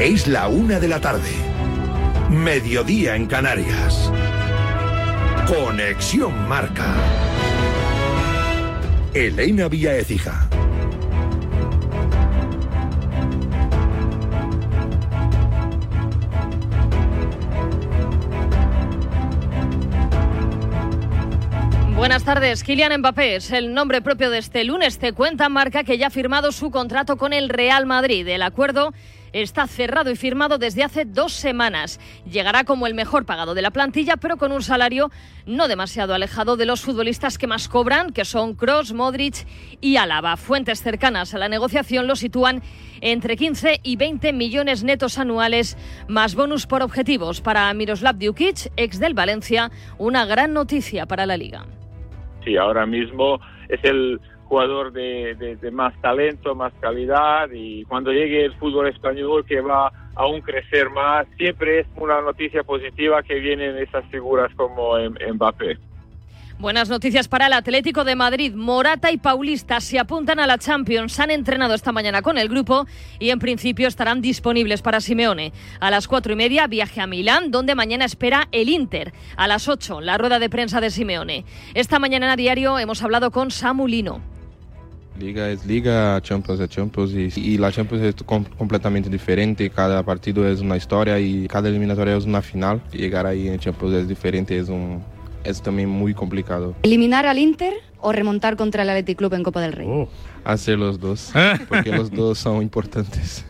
Es la una de la tarde. Mediodía en Canarias. Conexión Marca. Elena Vía Ecija. Buenas tardes. Kylian Mbappé es el nombre propio de este lunes. Te cuenta Marca que ya ha firmado su contrato con el Real Madrid. El acuerdo está cerrado y firmado desde hace dos semanas. Llegará como el mejor pagado de la plantilla, pero con un salario no demasiado alejado de los futbolistas que más cobran, que son Cross, Modric y Álava. Fuentes cercanas a la negociación lo sitúan entre 15 y 20 millones netos anuales, más bonus por objetivos. Para Miroslav Djukic, ex del Valencia, una gran noticia para la liga sí, ahora mismo es el jugador de, más talento, más calidad y cuando llegue el fútbol español que va aún crecer más, siempre es una noticia positiva que vienen esas figuras como Mbappé. Buenas noticias para el Atlético de Madrid. Morata y Paulista se apuntan a la Champions. Han entrenado esta mañana con el grupo y en principio estarán disponibles para Simeone. A las cuatro y media viaje a Milán, donde mañana espera el Inter. A las ocho, la rueda de prensa de Simeone. Esta mañana a diario hemos hablado con Samulino. Liga es liga, Champions es Champions y, la Champions es completamente diferente, cada partido es una historia y cada eliminatoria es una final. Llegar ahí en Champions es diferente, es un, es también muy complicado. ¿Eliminar al Inter o remontar contra el Athletic Club en Copa del Rey? Oh. Hacer los dos, porque los dos son importantes.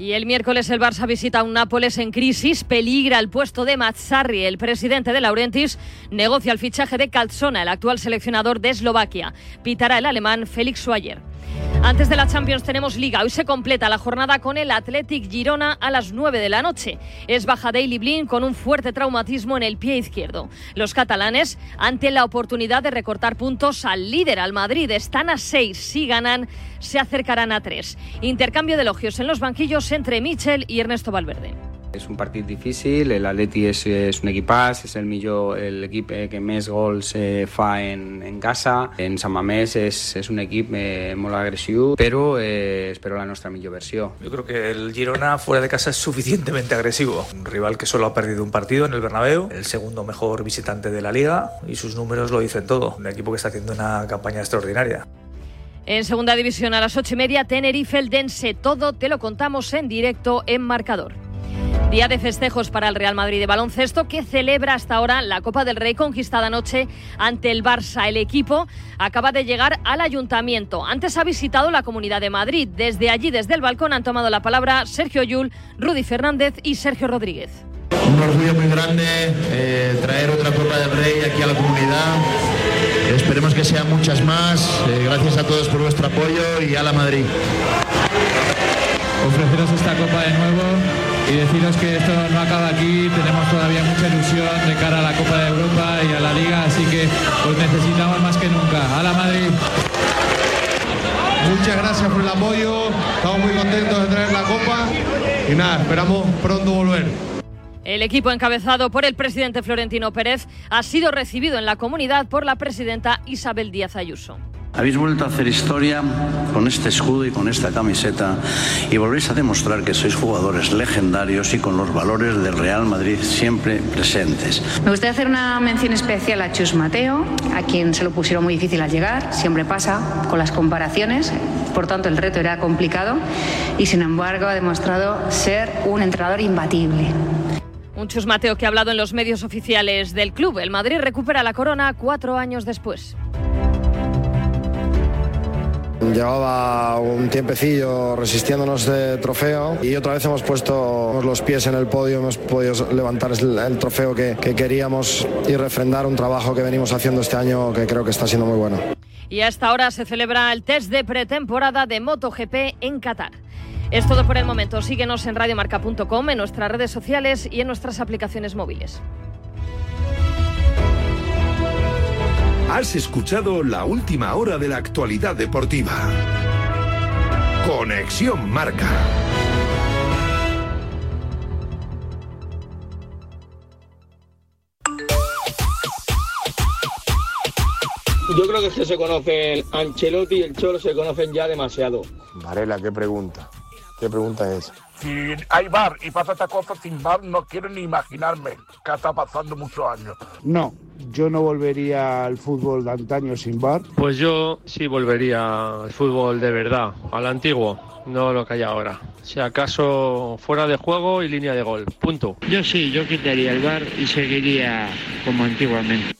Y el miércoles el Barça visita a un Nápoles en crisis, peligra el puesto de Mazzarri. El presidente de Laurentis negocia el fichaje de Calzona, el actual seleccionador de Eslovaquia. Pitará el alemán Félix Schwayer. Antes de la Champions tenemos Liga. Hoy se completa la jornada con el Athletic Girona a las 9 de la noche. Es baja Daily Blin con un fuerte traumatismo en el pie izquierdo. Los catalanes, ante la oportunidad de recortar puntos al líder, al Madrid, están a 6. Si ganan, se acercarán a 3. Intercambio de elogios en los banquillos entre Michel y Ernesto Valverde. És un partit difícil, l'Atleti és, és un equipàs, és el millor el equip eh, que més gols eh, fa en, en casa. En Sant Mamés és, és un equip eh, molt agressiu, però eh, espero la nostra millor versió. Yo creo que el Girona fuera de casa es suficientemente agresivo. Un rival que solo ha perdido un partido en el Bernabéu, el segundo mejor visitante de la liga y sus números lo dicen todo. Un equipo que está haciendo una campaña extraordinaria. En segunda división a las ocho y media, Tenerife, el Dense. Todo te lo contamos en directo en marcador. Día de festejos para el Real Madrid de baloncesto que celebra hasta ahora la Copa del Rey conquistada anoche ante el Barça. El equipo acaba de llegar al ayuntamiento. Antes ha visitado la Comunidad de Madrid. Desde allí, desde el balcón, han tomado la palabra Sergio Yul, Rudy Fernández y Sergio Rodríguez. Un orgullo muy grande eh, traer otra Copa del Rey aquí a la comunidad. Esperemos que sean muchas más. Eh, gracias a todos por vuestro apoyo y a la Madrid. Ofreceros esta copa de nuevo y deciros que esto no acaba aquí, tenemos todavía mucha ilusión de cara a la Copa de Europa y a la Liga, así que os necesitamos más que nunca. ¡A la Madrid! Muchas gracias por el apoyo, estamos muy contentos de traer la Copa y nada, esperamos pronto volver. El equipo encabezado por el presidente Florentino Pérez ha sido recibido en la comunidad por la presidenta Isabel Díaz Ayuso. Habéis vuelto a hacer historia con este escudo y con esta camiseta y volvéis a demostrar que sois jugadores legendarios y con los valores del Real Madrid siempre presentes. Me gustaría hacer una mención especial a Chus Mateo, a quien se lo pusieron muy difícil al llegar, siempre pasa con las comparaciones, por tanto el reto era complicado y sin embargo ha demostrado ser un entrenador imbatible. Un Chus Mateo que ha hablado en los medios oficiales del club. El Madrid recupera la corona cuatro años después. Llevaba un tiempecillo resistiéndonos de trofeo y otra vez hemos puesto los pies en el podio, hemos podido levantar el, trofeo que, que queríamos y refrendar un trabajo que venimos haciendo este año que creo que está siendo muy bueno. Y a esta hora se celebra el test de pretemporada de MotoGP en Qatar. Es todo por el momento. Síguenos en radiomarca.com, en nuestras redes sociales y en nuestras aplicaciones móviles. Has escuchado la última hora de la actualidad deportiva. Conexión Marca. Yo creo que se conocen, Ancelotti y el Cholo se conocen ya demasiado. Varela, qué pregunta. ¿Qué pregunta es esa? Si hay bar y pasa esta cosa sin bar, no quiero ni imaginarme qué está pasando muchos años. No, yo no volvería al fútbol de antaño sin bar. Pues yo sí volvería al fútbol de verdad, al antiguo, no lo que hay ahora. Si acaso fuera de juego y línea de gol. Punto. Yo sí, yo quitaría el bar y seguiría como antiguamente.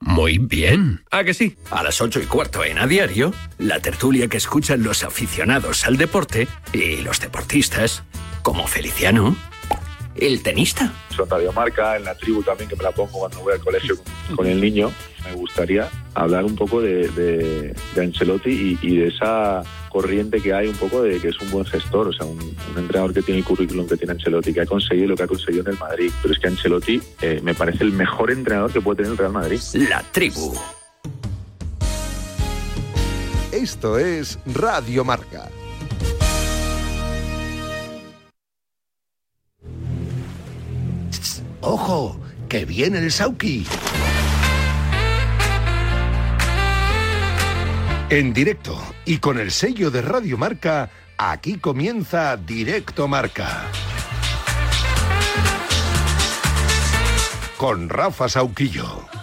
Muy bien. ¿A que sí? A las ocho y cuarto en A Diario, la tertulia que escuchan los aficionados al deporte y los deportistas, como Feliciano, el tenista. Son Radio Marca, en la tribu también, que me la pongo cuando voy al colegio con, con el niño. Me gustaría hablar un poco de, de, de Ancelotti y, y, de esa corriente que hay un poco de que es un buen gestor, o sea, un, un, entrenador que tiene el currículum que tiene Ancelotti, que ha conseguido lo que ha conseguido en el Madrid. Pero es que Ancelotti eh, me parece el mejor entrenador que puede tener el Real Madrid. La tribu. Esto es Radio Marca. ¡Ojo! ¡Que viene el Sauki! En directo y con el sello de Radio Marca, aquí comienza Directo Marca. Con Rafa Sauquillo.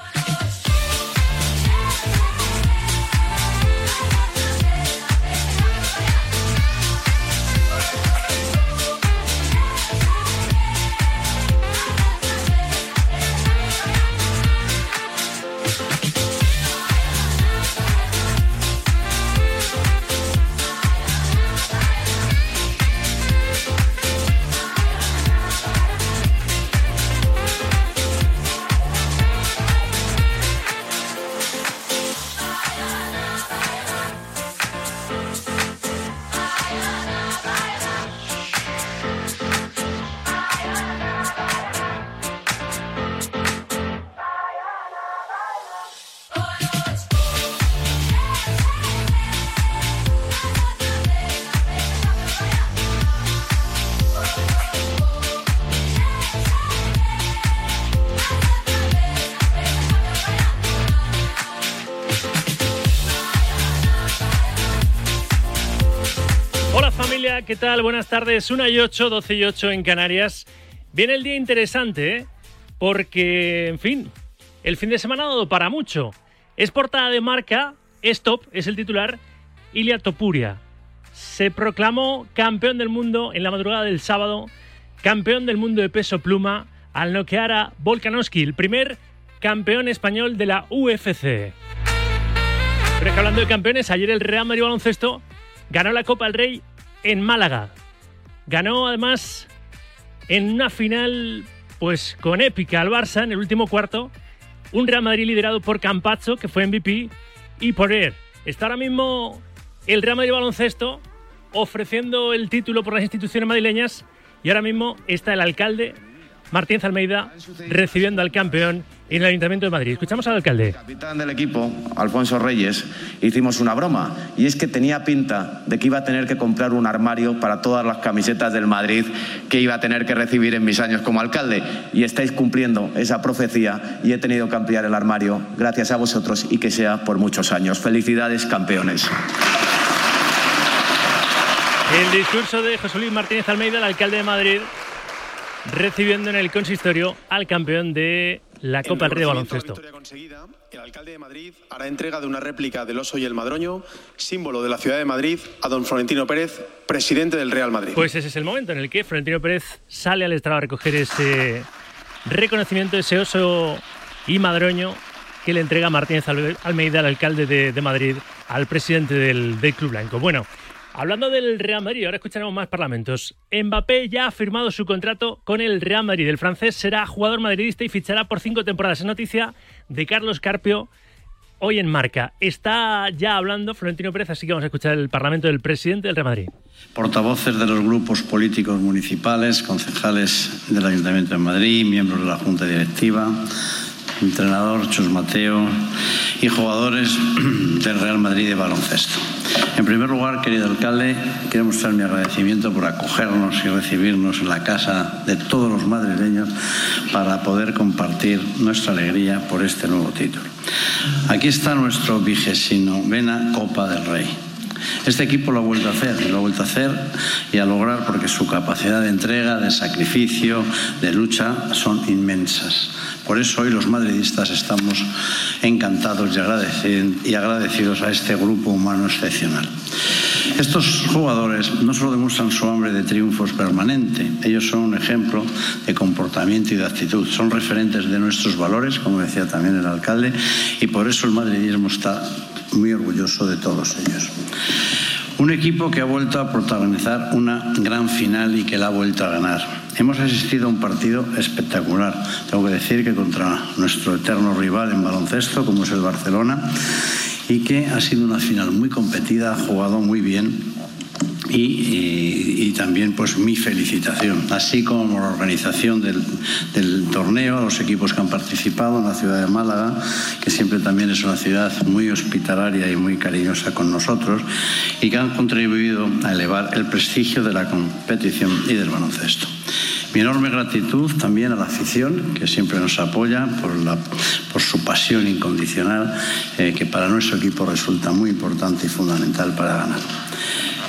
¿Qué tal? Buenas tardes. 1 y 8, 12 y 8 en Canarias. Viene el día interesante, ¿eh? Porque, en fin, el fin de semana ha dado para mucho. Es portada de marca, Stop, es el titular, Ilia Topuria. Se proclamó campeón del mundo en la madrugada del sábado, campeón del mundo de peso pluma, al noquear a Volkanovski, el primer campeón español de la UFC. Pero es que hablando de campeones, ayer el Real Madrid Baloncesto ganó la Copa del Rey en Málaga. Ganó además en una final pues con épica al Barça en el último cuarto. Un Real Madrid liderado por Campazzo, que fue MVP, y por él. Está ahora mismo el Real Madrid baloncesto ofreciendo el título por las instituciones madrileñas y ahora mismo está el alcalde Martín Almeida recibiendo al campeón en el Ayuntamiento de Madrid. Escuchamos al alcalde. capitán del equipo, Alfonso Reyes, hicimos una broma y es que tenía pinta de que iba a tener que comprar un armario para todas las camisetas del Madrid que iba a tener que recibir en mis años como alcalde y estáis cumpliendo esa profecía y he tenido que ampliar el armario gracias a vosotros y que sea por muchos años. Felicidades, campeones. El discurso de José Luis Martínez Almeida, el alcalde de Madrid, recibiendo en el consistorio al campeón de la Copa del Rey de Baloncesto. El alcalde de Madrid hará entrega de una réplica del oso y el madroño, símbolo de la ciudad de Madrid, a don Florentino Pérez, presidente del Real Madrid. Pues ese es el momento en el que Florentino Pérez sale al estrado a recoger ese reconocimiento, ese oso y madroño que le entrega Martínez Almeida, el alcalde de, de Madrid, al presidente del, del Club Blanco. Bueno, Hablando del Real Madrid, ahora escucharemos más parlamentos. Mbappé ya ha firmado su contrato con el Real Madrid. El francés será jugador madridista y fichará por cinco temporadas. Es noticia de Carlos Carpio hoy en Marca. Está ya hablando Florentino Pérez, así que vamos a escuchar el parlamento del presidente del Real Madrid. Portavoces de los grupos políticos municipales, concejales del Ayuntamiento de Madrid, miembros de la Junta Directiva, entrenador Chus Mateo y jugadores del Real Madrid de baloncesto. En primer lugar, querido alcalde, quiero mostrar mi agradecimiento por acogernos y recibirnos en la casa de todos los madrileños para poder compartir nuestra alegría por este nuevo título. Aquí está nuestro vigésimo vena Copa del Rey. Este equipo lo ha vuelto a hacer, lo ha vuelto a hacer y a lograr porque su capacidad de entrega, de sacrificio, de lucha son inmensas. Por eso hoy los madridistas estamos encantados y agradecidos a este grupo humano excepcional. Estos jugadores no solo demuestran su hambre de triunfos permanente, ellos son un ejemplo de comportamiento y de actitud, son referentes de nuestros valores, como decía también el alcalde, y por eso el madridismo está muy orgulloso de todos ellos. Un equipo que ha vuelto a protagonizar una gran final y que la ha vuelto a ganar. Hemos asistido a un partido espectacular. Tengo que decir que contra nuestro eterno rival en baloncesto, como es el Barcelona, y que ha sido una final muy competida, ha jugado muy bien y, también pues mi felicitación, así como la organización del, del, torneo, los equipos que han participado en la ciudad de Málaga, que siempre también es una ciudad muy hospitalaria y muy cariñosa con nosotros y que han contribuido a elevar el prestigio de la competición y del baloncesto. Mi enorme gratitud también a la afición, que siempre nos apoya por, su pasión incondicional, eh, que para nuestro equipo resulta muy importante y fundamental para ganar.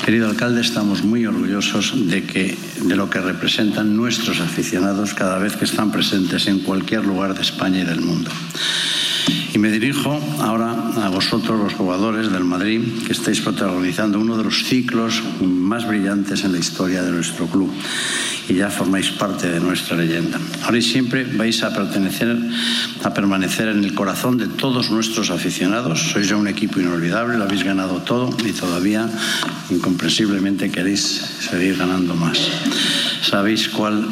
Querido alcalde, estamos muy orgullosos de, que, de lo que representan nuestros aficionados cada vez que están presentes en cualquier lugar de España y del mundo. Y me dirijo ahora a vosotros, los jugadores del Madrid, que estáis protagonizando uno de los ciclos más brillantes en la historia de nuestro club y ya formáis parte de nuestra leyenda. Ahora y siempre vais a pertenecer, a permanecer en el corazón de todos nuestros aficionados. Sois ya un equipo inolvidable, lo habéis ganado todo y todavía incomprensiblemente queréis seguir ganando más. Sabéis cuál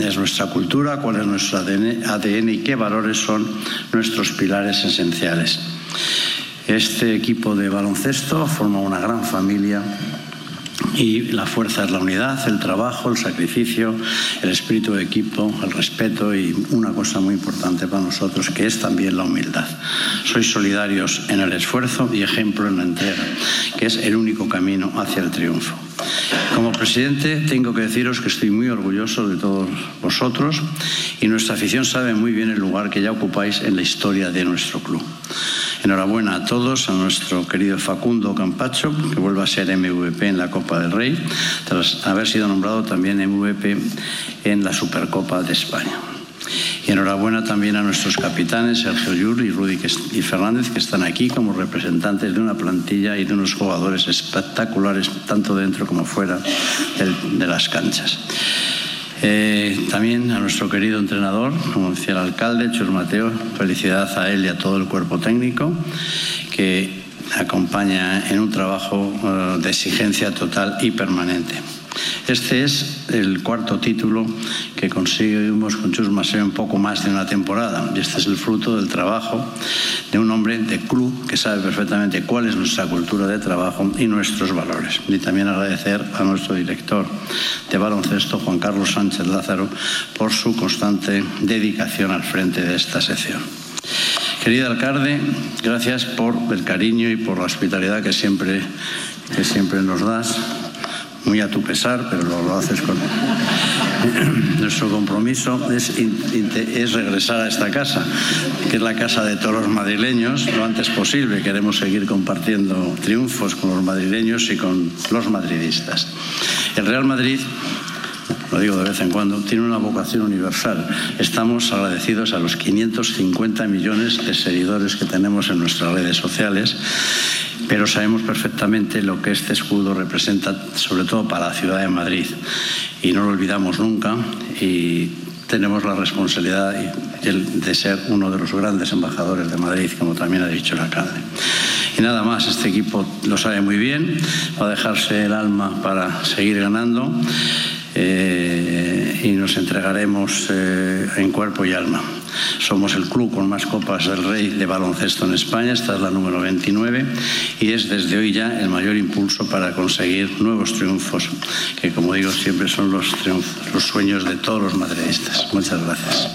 es nuestra cultura, cuál es nuestro ADN y qué valores son nuestros pilares esenciales. Este equipo de baloncesto forma una gran familia y la fuerza es la unidad, el trabajo, el sacrificio, el espíritu de equipo, el respeto y una cosa muy importante para nosotros que es también la humildad. Sois solidarios en el esfuerzo y ejemplo en la entrega, que es el único camino hacia el triunfo. Como presidente tengo que deciros que estoy muy orgulloso de todos vosotros y nuestra afición sabe muy bien el lugar que ya ocupáis en la historia de nuestro club. Enhorabuena a todos, a nuestro querido Facundo Campacho, que vuelve a ser MVP en la Copa del Rey, tras haber sido nombrado también MVP en la Supercopa de España. Y enhorabuena también a nuestros capitanes, Sergio Llull y Rudy y Fernández, que están aquí como representantes de una plantilla y de unos jugadores espectaculares, tanto dentro como fuera de las canchas. Eh, también a nuestro querido entrenador, como decía el alcalde, Chus Mateo, felicidad a él y a todo el cuerpo técnico que acompaña en un trabajo eh, de exigencia total y permanente. Este es el cuarto título que conseguimos con Chus Maseo en poco más de una temporada. Y este es el fruto del trabajo de un hombre de club que sabe perfectamente cuál es nuestra cultura de trabajo y nuestros valores. Y también agradecer a nuestro director de baloncesto, Juan Carlos Sánchez Lázaro, por su constante dedicación al frente de esta sección. Querido alcalde, gracias por el cariño y por la hospitalidad que siempre, que siempre nos das muy a tu pesar, pero lo, haces con... Nuestro compromiso es, es, regresar a esta casa, que es la casa de todos los madrileños, lo antes posible. Queremos seguir compartiendo triunfos con los madrileños y con los madridistas. El Real Madrid lo digo de vez en cuando, tiene una vocación universal. Estamos agradecidos a los 550 millones de seguidores que tenemos en nuestras redes sociales pero sabemos perfectamente lo que este escudo representa, sobre todo para la ciudad de Madrid. Y no lo olvidamos nunca y tenemos la responsabilidad de ser uno de los grandes embajadores de Madrid, como también ha dicho el alcalde. Y nada más, este equipo lo sabe muy bien, va a dejarse el alma para seguir ganando eh, y nos entregaremos eh, en cuerpo y alma. Somos el club con más copas del Rey de baloncesto en España, esta es la número 29 y es desde hoy ya el mayor impulso para conseguir nuevos triunfos, que como digo siempre son los, los sueños de todos los madridistas. Muchas gracias.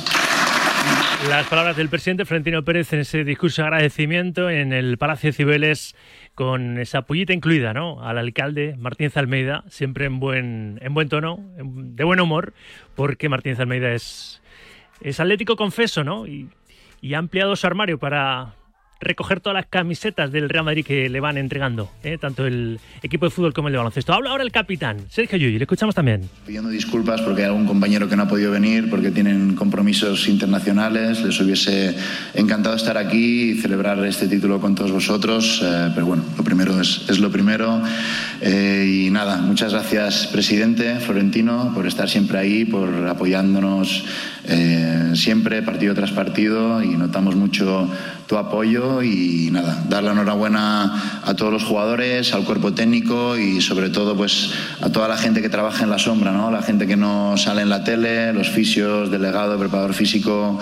Las palabras del presidente Florentino Pérez en ese discurso de agradecimiento en el Palacio de Cibeles con esa pullita incluida, ¿no? Al alcalde Martínez Almeida, siempre en buen, en buen tono, de buen humor, porque Martínez Almeida es, es atlético confeso, ¿no? Y, y ha ampliado su armario para, recoger todas las camisetas del Real Madrid que le van entregando, ¿eh? tanto el equipo de fútbol como el de baloncesto. Habla ahora el capitán, Sergio Llull, le escuchamos también. Pidiendo disculpas porque hay algún compañero que no ha podido venir, porque tienen compromisos internacionales. Les hubiese encantado estar aquí y celebrar este título con todos vosotros, eh, pero bueno, lo primero es, es lo primero. Eh, y nada, muchas gracias, presidente Florentino, por estar siempre ahí, por apoyándonos eh, siempre, partido tras partido, y notamos mucho tu apoyo y nada, dar la enhorabuena a todos los jugadores, al cuerpo técnico y sobre todo pues a toda la gente que trabaja en la sombra, ¿no? la gente que no sale en la tele, los fisios, delegado, preparador físico,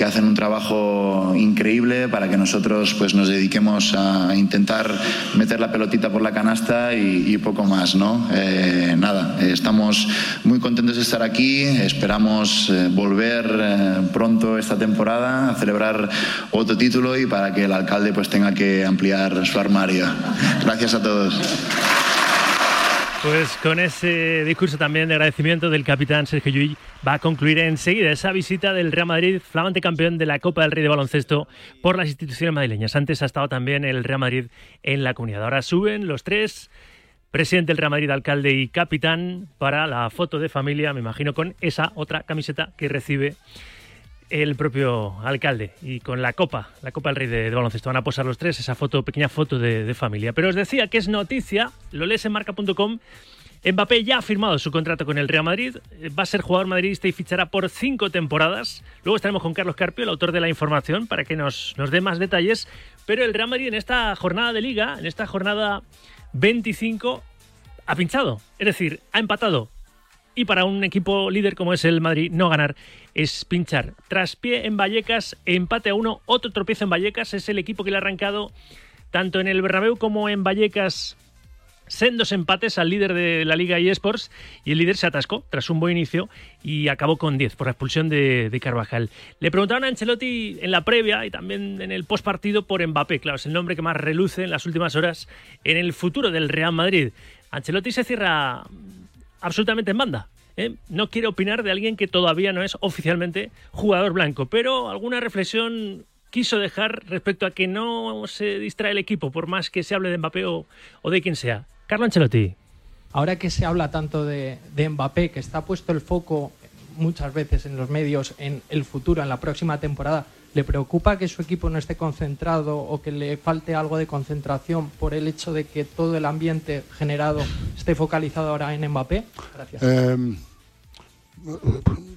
que hacen un trabajo increíble para que nosotros pues nos dediquemos a intentar meter la pelotita por la canasta y, y poco más, ¿no? Eh, nada, estamos muy contentos de estar aquí, esperamos eh, volver eh, pronto esta temporada a celebrar otro título y para que el alcalde pues tenga que ampliar su armario. Gracias a todos. Pues con ese discurso también de agradecimiento del capitán Sergio Llull va a concluir enseguida esa visita del Real Madrid, flamante campeón de la Copa del Rey de Baloncesto por las instituciones madrileñas. Antes ha estado también el Real Madrid en la comunidad. Ahora suben los tres, presidente del Real Madrid, alcalde y capitán, para la foto de familia, me imagino, con esa otra camiseta que recibe el propio alcalde y con la copa, la copa del rey de, baloncesto. Van a posar los tres esa foto, pequeña foto de, familia. Pero os decía que es noticia, lo lees en marca.com. Mbappé ya ha firmado su contrato con el Real Madrid, va a ser jugador madridista y fichará por cinco temporadas. Luego estaremos con Carlos Carpio, el autor de la información, para que nos, nos dé más detalles. Pero el Real Madrid en esta jornada de liga, en esta jornada 25, ha pinchado. Es decir, ha empatado y para un equipo líder como es el Madrid, no ganar es pinchar. Traspié en Vallecas, empate a uno, otro tropiezo en Vallecas. Es el equipo que le ha arrancado tanto en el Bernabéu como en Vallecas sendos empates al líder de la Liga eSports y el líder se atascó tras un buen inicio y acabó con 10 por la expulsión de, de, Carvajal. Le preguntaron a Ancelotti en la previa y también en el postpartido por Mbappé, claro, es el nombre que más reluce en las últimas horas en el futuro del Real Madrid. Ancelotti se cierra absolutamente en banda. ¿eh? No quiere opinar de alguien que todavía no es oficialmente jugador blanco, pero alguna reflexión quiso dejar respecto a que no se distrae el equipo, por más que se hable de Mbappé o, de quien sea. Carlo Ancelotti. Ahora que se habla tanto de, de Mbappé, que está puesto el foco muchas veces en los medios en el futuro, en la próxima temporada, ¿Le preocupa que su equipo no esté concentrado o que le falte algo de concentración por el hecho de que todo el ambiente generado esté focalizado ahora en Mbappé? Gracias. Eh,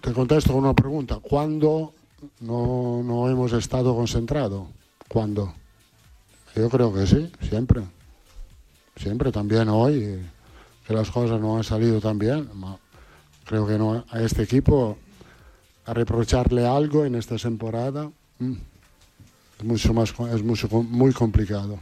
te contesto con una pregunta. ¿Cuándo no, no hemos estado concentrados? ¿Cuándo? Yo creo que sí, siempre. Siempre, también hoy, que las cosas no han salido tan bien. Creo que no, a este equipo a reprocharle algo en esta temporada es mucho más es mucho muy complicado.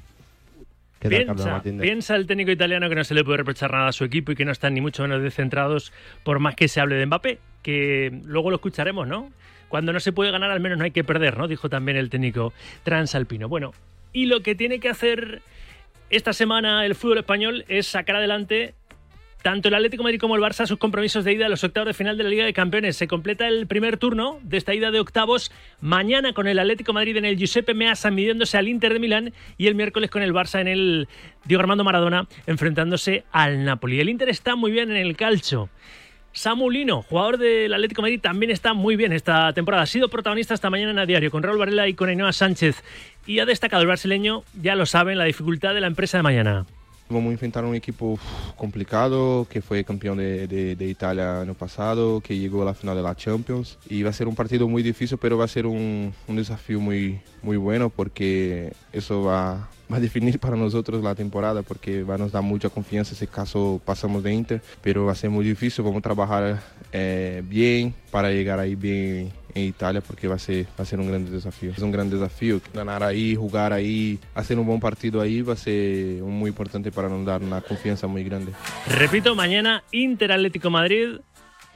Piensa, piensa, el técnico italiano que no se le puede reprochar nada a su equipo y que no están ni mucho menos descentrados por más que se hable de Mbappé, que luego lo escucharemos, ¿no? Cuando no se puede ganar al menos no hay que perder, ¿no? Dijo también el técnico transalpino. Bueno, y lo que tiene que hacer esta semana el fútbol español es sacar adelante tanto el Atlético Madrid como el Barça sus compromisos de ida a los octavos de final de la Liga de Campeones. Se completa el primer turno de esta ida de octavos mañana con el Atlético Madrid en el Giuseppe Meazza midiéndose al Inter de Milán y el miércoles con el Barça en el Diego Armando Maradona enfrentándose al Napoli. El Inter está muy bien en el calcio. Samulino, jugador del Atlético Madrid, también está muy bien esta temporada. Ha sido protagonista esta mañana en a diario con Raúl Varela y con Ainhoa Sánchez. Y ha destacado el brasileño, ya lo saben, la dificultad de la empresa de mañana. Vamos a enfrentar un equipo complicado que fue campeón de, de, Italia año pasado, que llegó a la final de la Champions. Y va a ser un partido muy difícil, pero va a ser un, desafío muy, muy bueno porque eso va a definir para nosotros la temporada porque va a nos dar mucha confianza si caso pasamos de Inter, pero va a ser muy difícil, vamos a trabajar eh, bien para llegar ahí bien en Italia porque va a ser va a ser un gran desafío. Es un gran desafío ganar ahí, jugar ahí, hacer un buen partido ahí va a ser muy importante para nos dar una confianza muy grande. Repito, mañana Inter Atlético Madrid,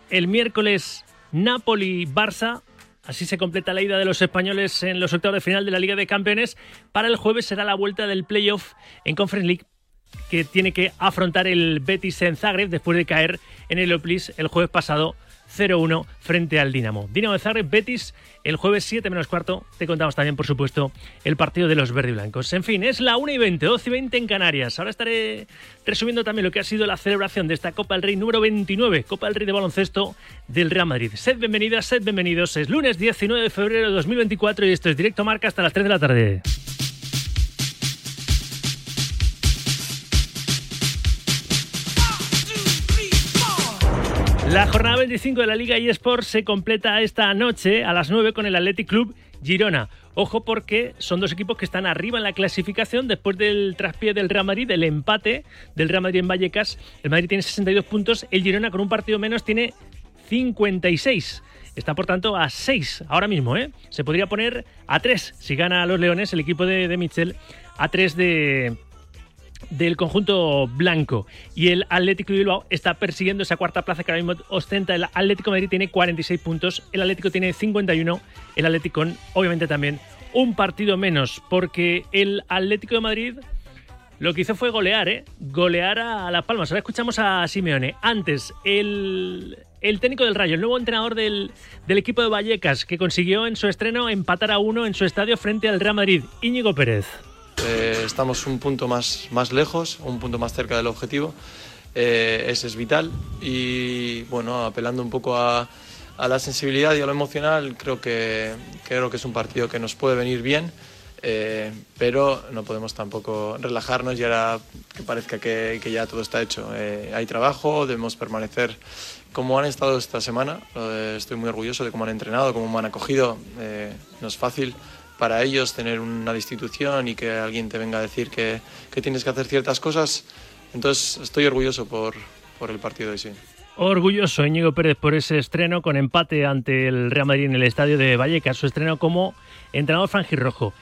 el miércoles Napoli Barça Así se completa la ida de los españoles en los octavos de final de la Liga de Campeones. Para el jueves será la vuelta del playoff en Conference League que tiene que afrontar el Betis en Zagreb después de caer en el Oplis el jueves pasado 0-1 frente al Dinamo. Dinamo de Zagreb, Betis, el jueves 7 menos cuarto. Te contamos también, por supuesto, el partido de los verde y blancos. En fin, es la 1 y 20, 12 y 20 en Canarias. Ahora estaré resumiendo también lo que ha sido la celebración de esta Copa del Rey número 29, Copa del Rey de baloncesto del Real Madrid. Sed bienvenidas, sed bienvenidos. Es lunes 19 de febrero de 2024 y esto es Directo Marca hasta las 3 de la tarde. La jornada 25 de la Liga eSports se completa esta noche a las 9 con el Athletic Club Girona. Ojo porque son dos equipos que están arriba en la clasificación después del traspié del Real Madrid, del empate del Real Madrid en Vallecas. El Madrid tiene 62 puntos, el Girona con un partido menos tiene 56. Está por tanto a 6 ahora mismo, ¿eh? Se podría poner a 3 si gana a los Leones el equipo de, de Michel, a 3 de, del conjunto blanco. Y el Atlético de Bilbao está persiguiendo esa cuarta plaza que ahora mismo ostenta. El Atlético de Madrid tiene 46 puntos, el Atlético tiene 51, el Atlético obviamente también, un partido menos, porque el Atlético de Madrid lo que hizo fue golear, ¿eh? Golear a Las Palmas. Ahora escuchamos a Simeone. Antes, el, el técnico del Rayo, el nuevo entrenador del, del, equipo de Vallecas, que consiguió en su estreno empatar a uno en su estadio frente al Real Madrid, Íñigo Pérez. Eh, estamos un punto más, más lejos, un punto más cerca del objetivo. Eh, ese es vital y bueno, apelando un poco a, a, la sensibilidad y a lo emocional, creo que, creo que es un partido que nos puede venir bien. Eh, pero no podemos tampoco relajarnos y ahora que parezca que, que ya todo está hecho. hay trabajo, debemos permanecer como han estado esta semana. estoy muy orgulloso de cómo han entrenado, cómo me han acogido. no es fácil, para ellos tener una institución y que alguien te venga a decir que, que tienes que hacer ciertas cosas. Entonces estoy orgulloso por, por el partido de sí. Orgulloso Íñigo Pérez por ese estreno con empate ante el Real Madrid en el estadio de Vallecas, su estreno como entrenador franjirrojo.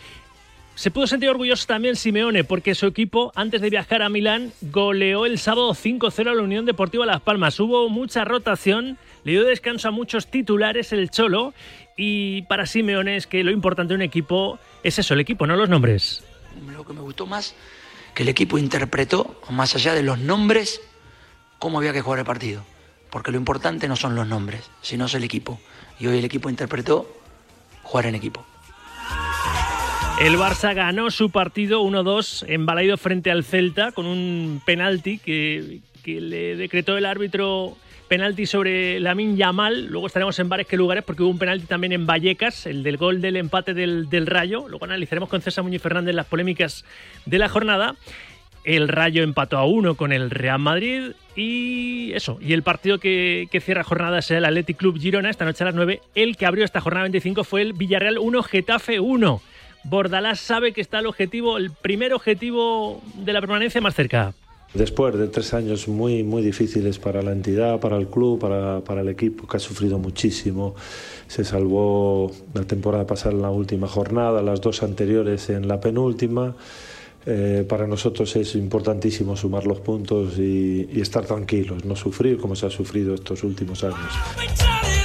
Se pudo sentir orgulloso también Simeone porque su equipo, antes de viajar a Milán, goleó el sábado 5-0 a la Unión Deportiva Las Palmas. Hubo mucha rotación, le dio descanso a muchos titulares el Cholo y para Simeone es que lo importante de un equipo es eso, el equipo, no los nombres. Lo que me gustó más, que el equipo interpretó, más allá de los nombres, cómo había que jugar el partido. Porque lo importante no son los nombres, sino es el equipo. Y hoy el equipo interpretó jugar en equipo. El Barça ganó su partido 1-2 en frente al Celta con un penalti que, que le decretó el árbitro penalti sobre Lamin Yamal. Luego estaremos en varios lugares porque hubo un penalti también en Vallecas, el del gol del empate del, Rayo. Luego analizaremos con César Muñoz Fernández las polémicas de la jornada. El Rayo empató a uno con el Real Madrid y eso. Y el partido que, que cierra jornada será el Athletic Club Girona esta noche a las 9. El que abrió esta jornada 25 fue el Villarreal 1, Getafe 1. Bordalás sabe que está el objetivo, el primer objetivo de la permanencia más cerca. Después de tres años muy, muy difíciles para la entidad, para el club, para, para, el equipo, que ha sufrido muchísimo, se salvó la temporada pasada en la última jornada, las dos anteriores en la penúltima. Eh, para nosotros es importantísimo sumar los puntos y, y estar tranquilos, no sufrir como se ha sufrido estos últimos años.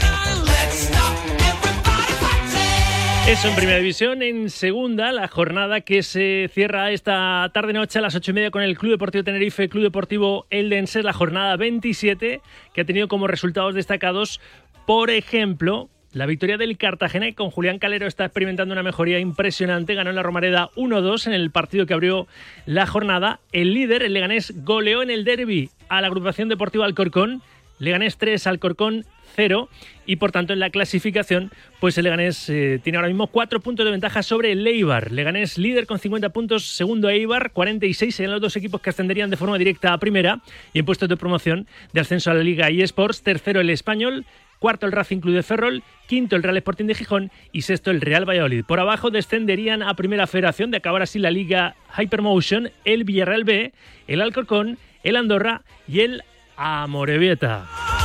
Eso en primera división. En segunda, la jornada que se cierra esta tarde-noche a las ocho y media con el Club Deportivo Tenerife, Club Deportivo Eldense, la jornada 27, que ha tenido como resultados destacados, por ejemplo, la victoria del Cartagena con Julián Calero está experimentando una mejoría impresionante. Ganó en la Romareda 1-2 en el partido que abrió la jornada. El líder, el Leganés, goleó en el derby a la agrupación deportiva Alcorcón Leganés 3, Alcorcón 0 y por tanto en la clasificación pues el Leganés eh, tiene ahora mismo 4 puntos de ventaja sobre el Eibar. Leganés líder con 50 puntos, segundo Eibar, 46 serían los dos equipos que ascenderían de forma directa a primera y en puestos de promoción de ascenso a la Liga eSports, tercero el Español, cuarto el Racing Club de Ferrol, quinto el Real Sporting de Gijón y sexto el Real Valladolid. Por abajo descenderían a Primera Federación de acabar así la Liga Hypermotion, el Villarreal B, el Alcorcón, el Andorra y el Amorebieta.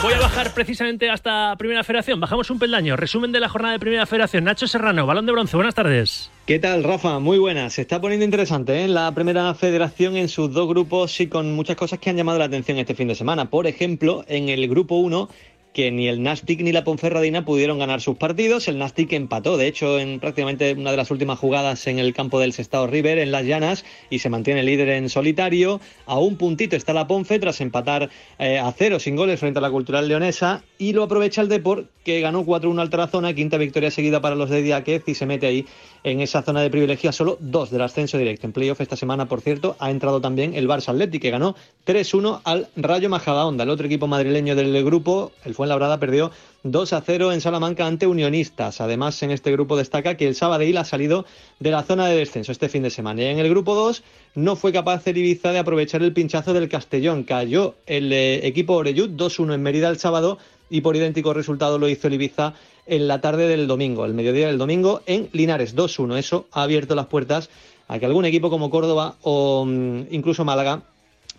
Voy a bajar precisamente hasta Primera Federación. Bajamos un peldaño. Resumen de la jornada de Primera Federación. Nacho Serrano, balón de bronce. Buenas tardes. ¿Qué tal, Rafa? Muy buenas. Se está poniendo interesante ¿eh? la Primera Federación en sus dos grupos y con muchas cosas que han llamado la atención este fin de semana. Por ejemplo, en el grupo 1 que ni el Nastic ni la Ponferradina pudieron ganar sus partidos. El Nastic empató, de hecho, en prácticamente una de las últimas jugadas en el campo del Sestao River, en Las Llanas, y se mantiene líder en solitario. A un puntito está la Ponfe tras empatar eh, a cero sin goles frente a la Cultural Leonesa. Y lo aprovecha el Deport, que ganó 4-1 al Tarazona, quinta victoria seguida para los de Diáquez y se mete ahí en esa zona de privilegio solo dos del ascenso directo. En playoff esta semana, por cierto, ha entrado también el Barça Athletic, que ganó 3-1 al Rayo Majadahonda, el otro equipo madrileño del grupo. El Fuenlabrada perdió 2 0 en Salamanca ante Unionistas. Además, en este grupo destaca que el Sabadell ha salido de la zona de descenso este fin de semana. Y en el grupo 2 no fue capaz el Ibiza de aprovechar el pinchazo del Castellón. Cayó el eh, equipo Oreyud 2-1 en Mérida el sábado y por idéntico resultado lo hizo el Ibiza en la tarde del domingo, el mediodía del domingo, en Linares 2-1. Eso ha abierto las puertas a que algún equipo como Córdoba o mm, incluso Málaga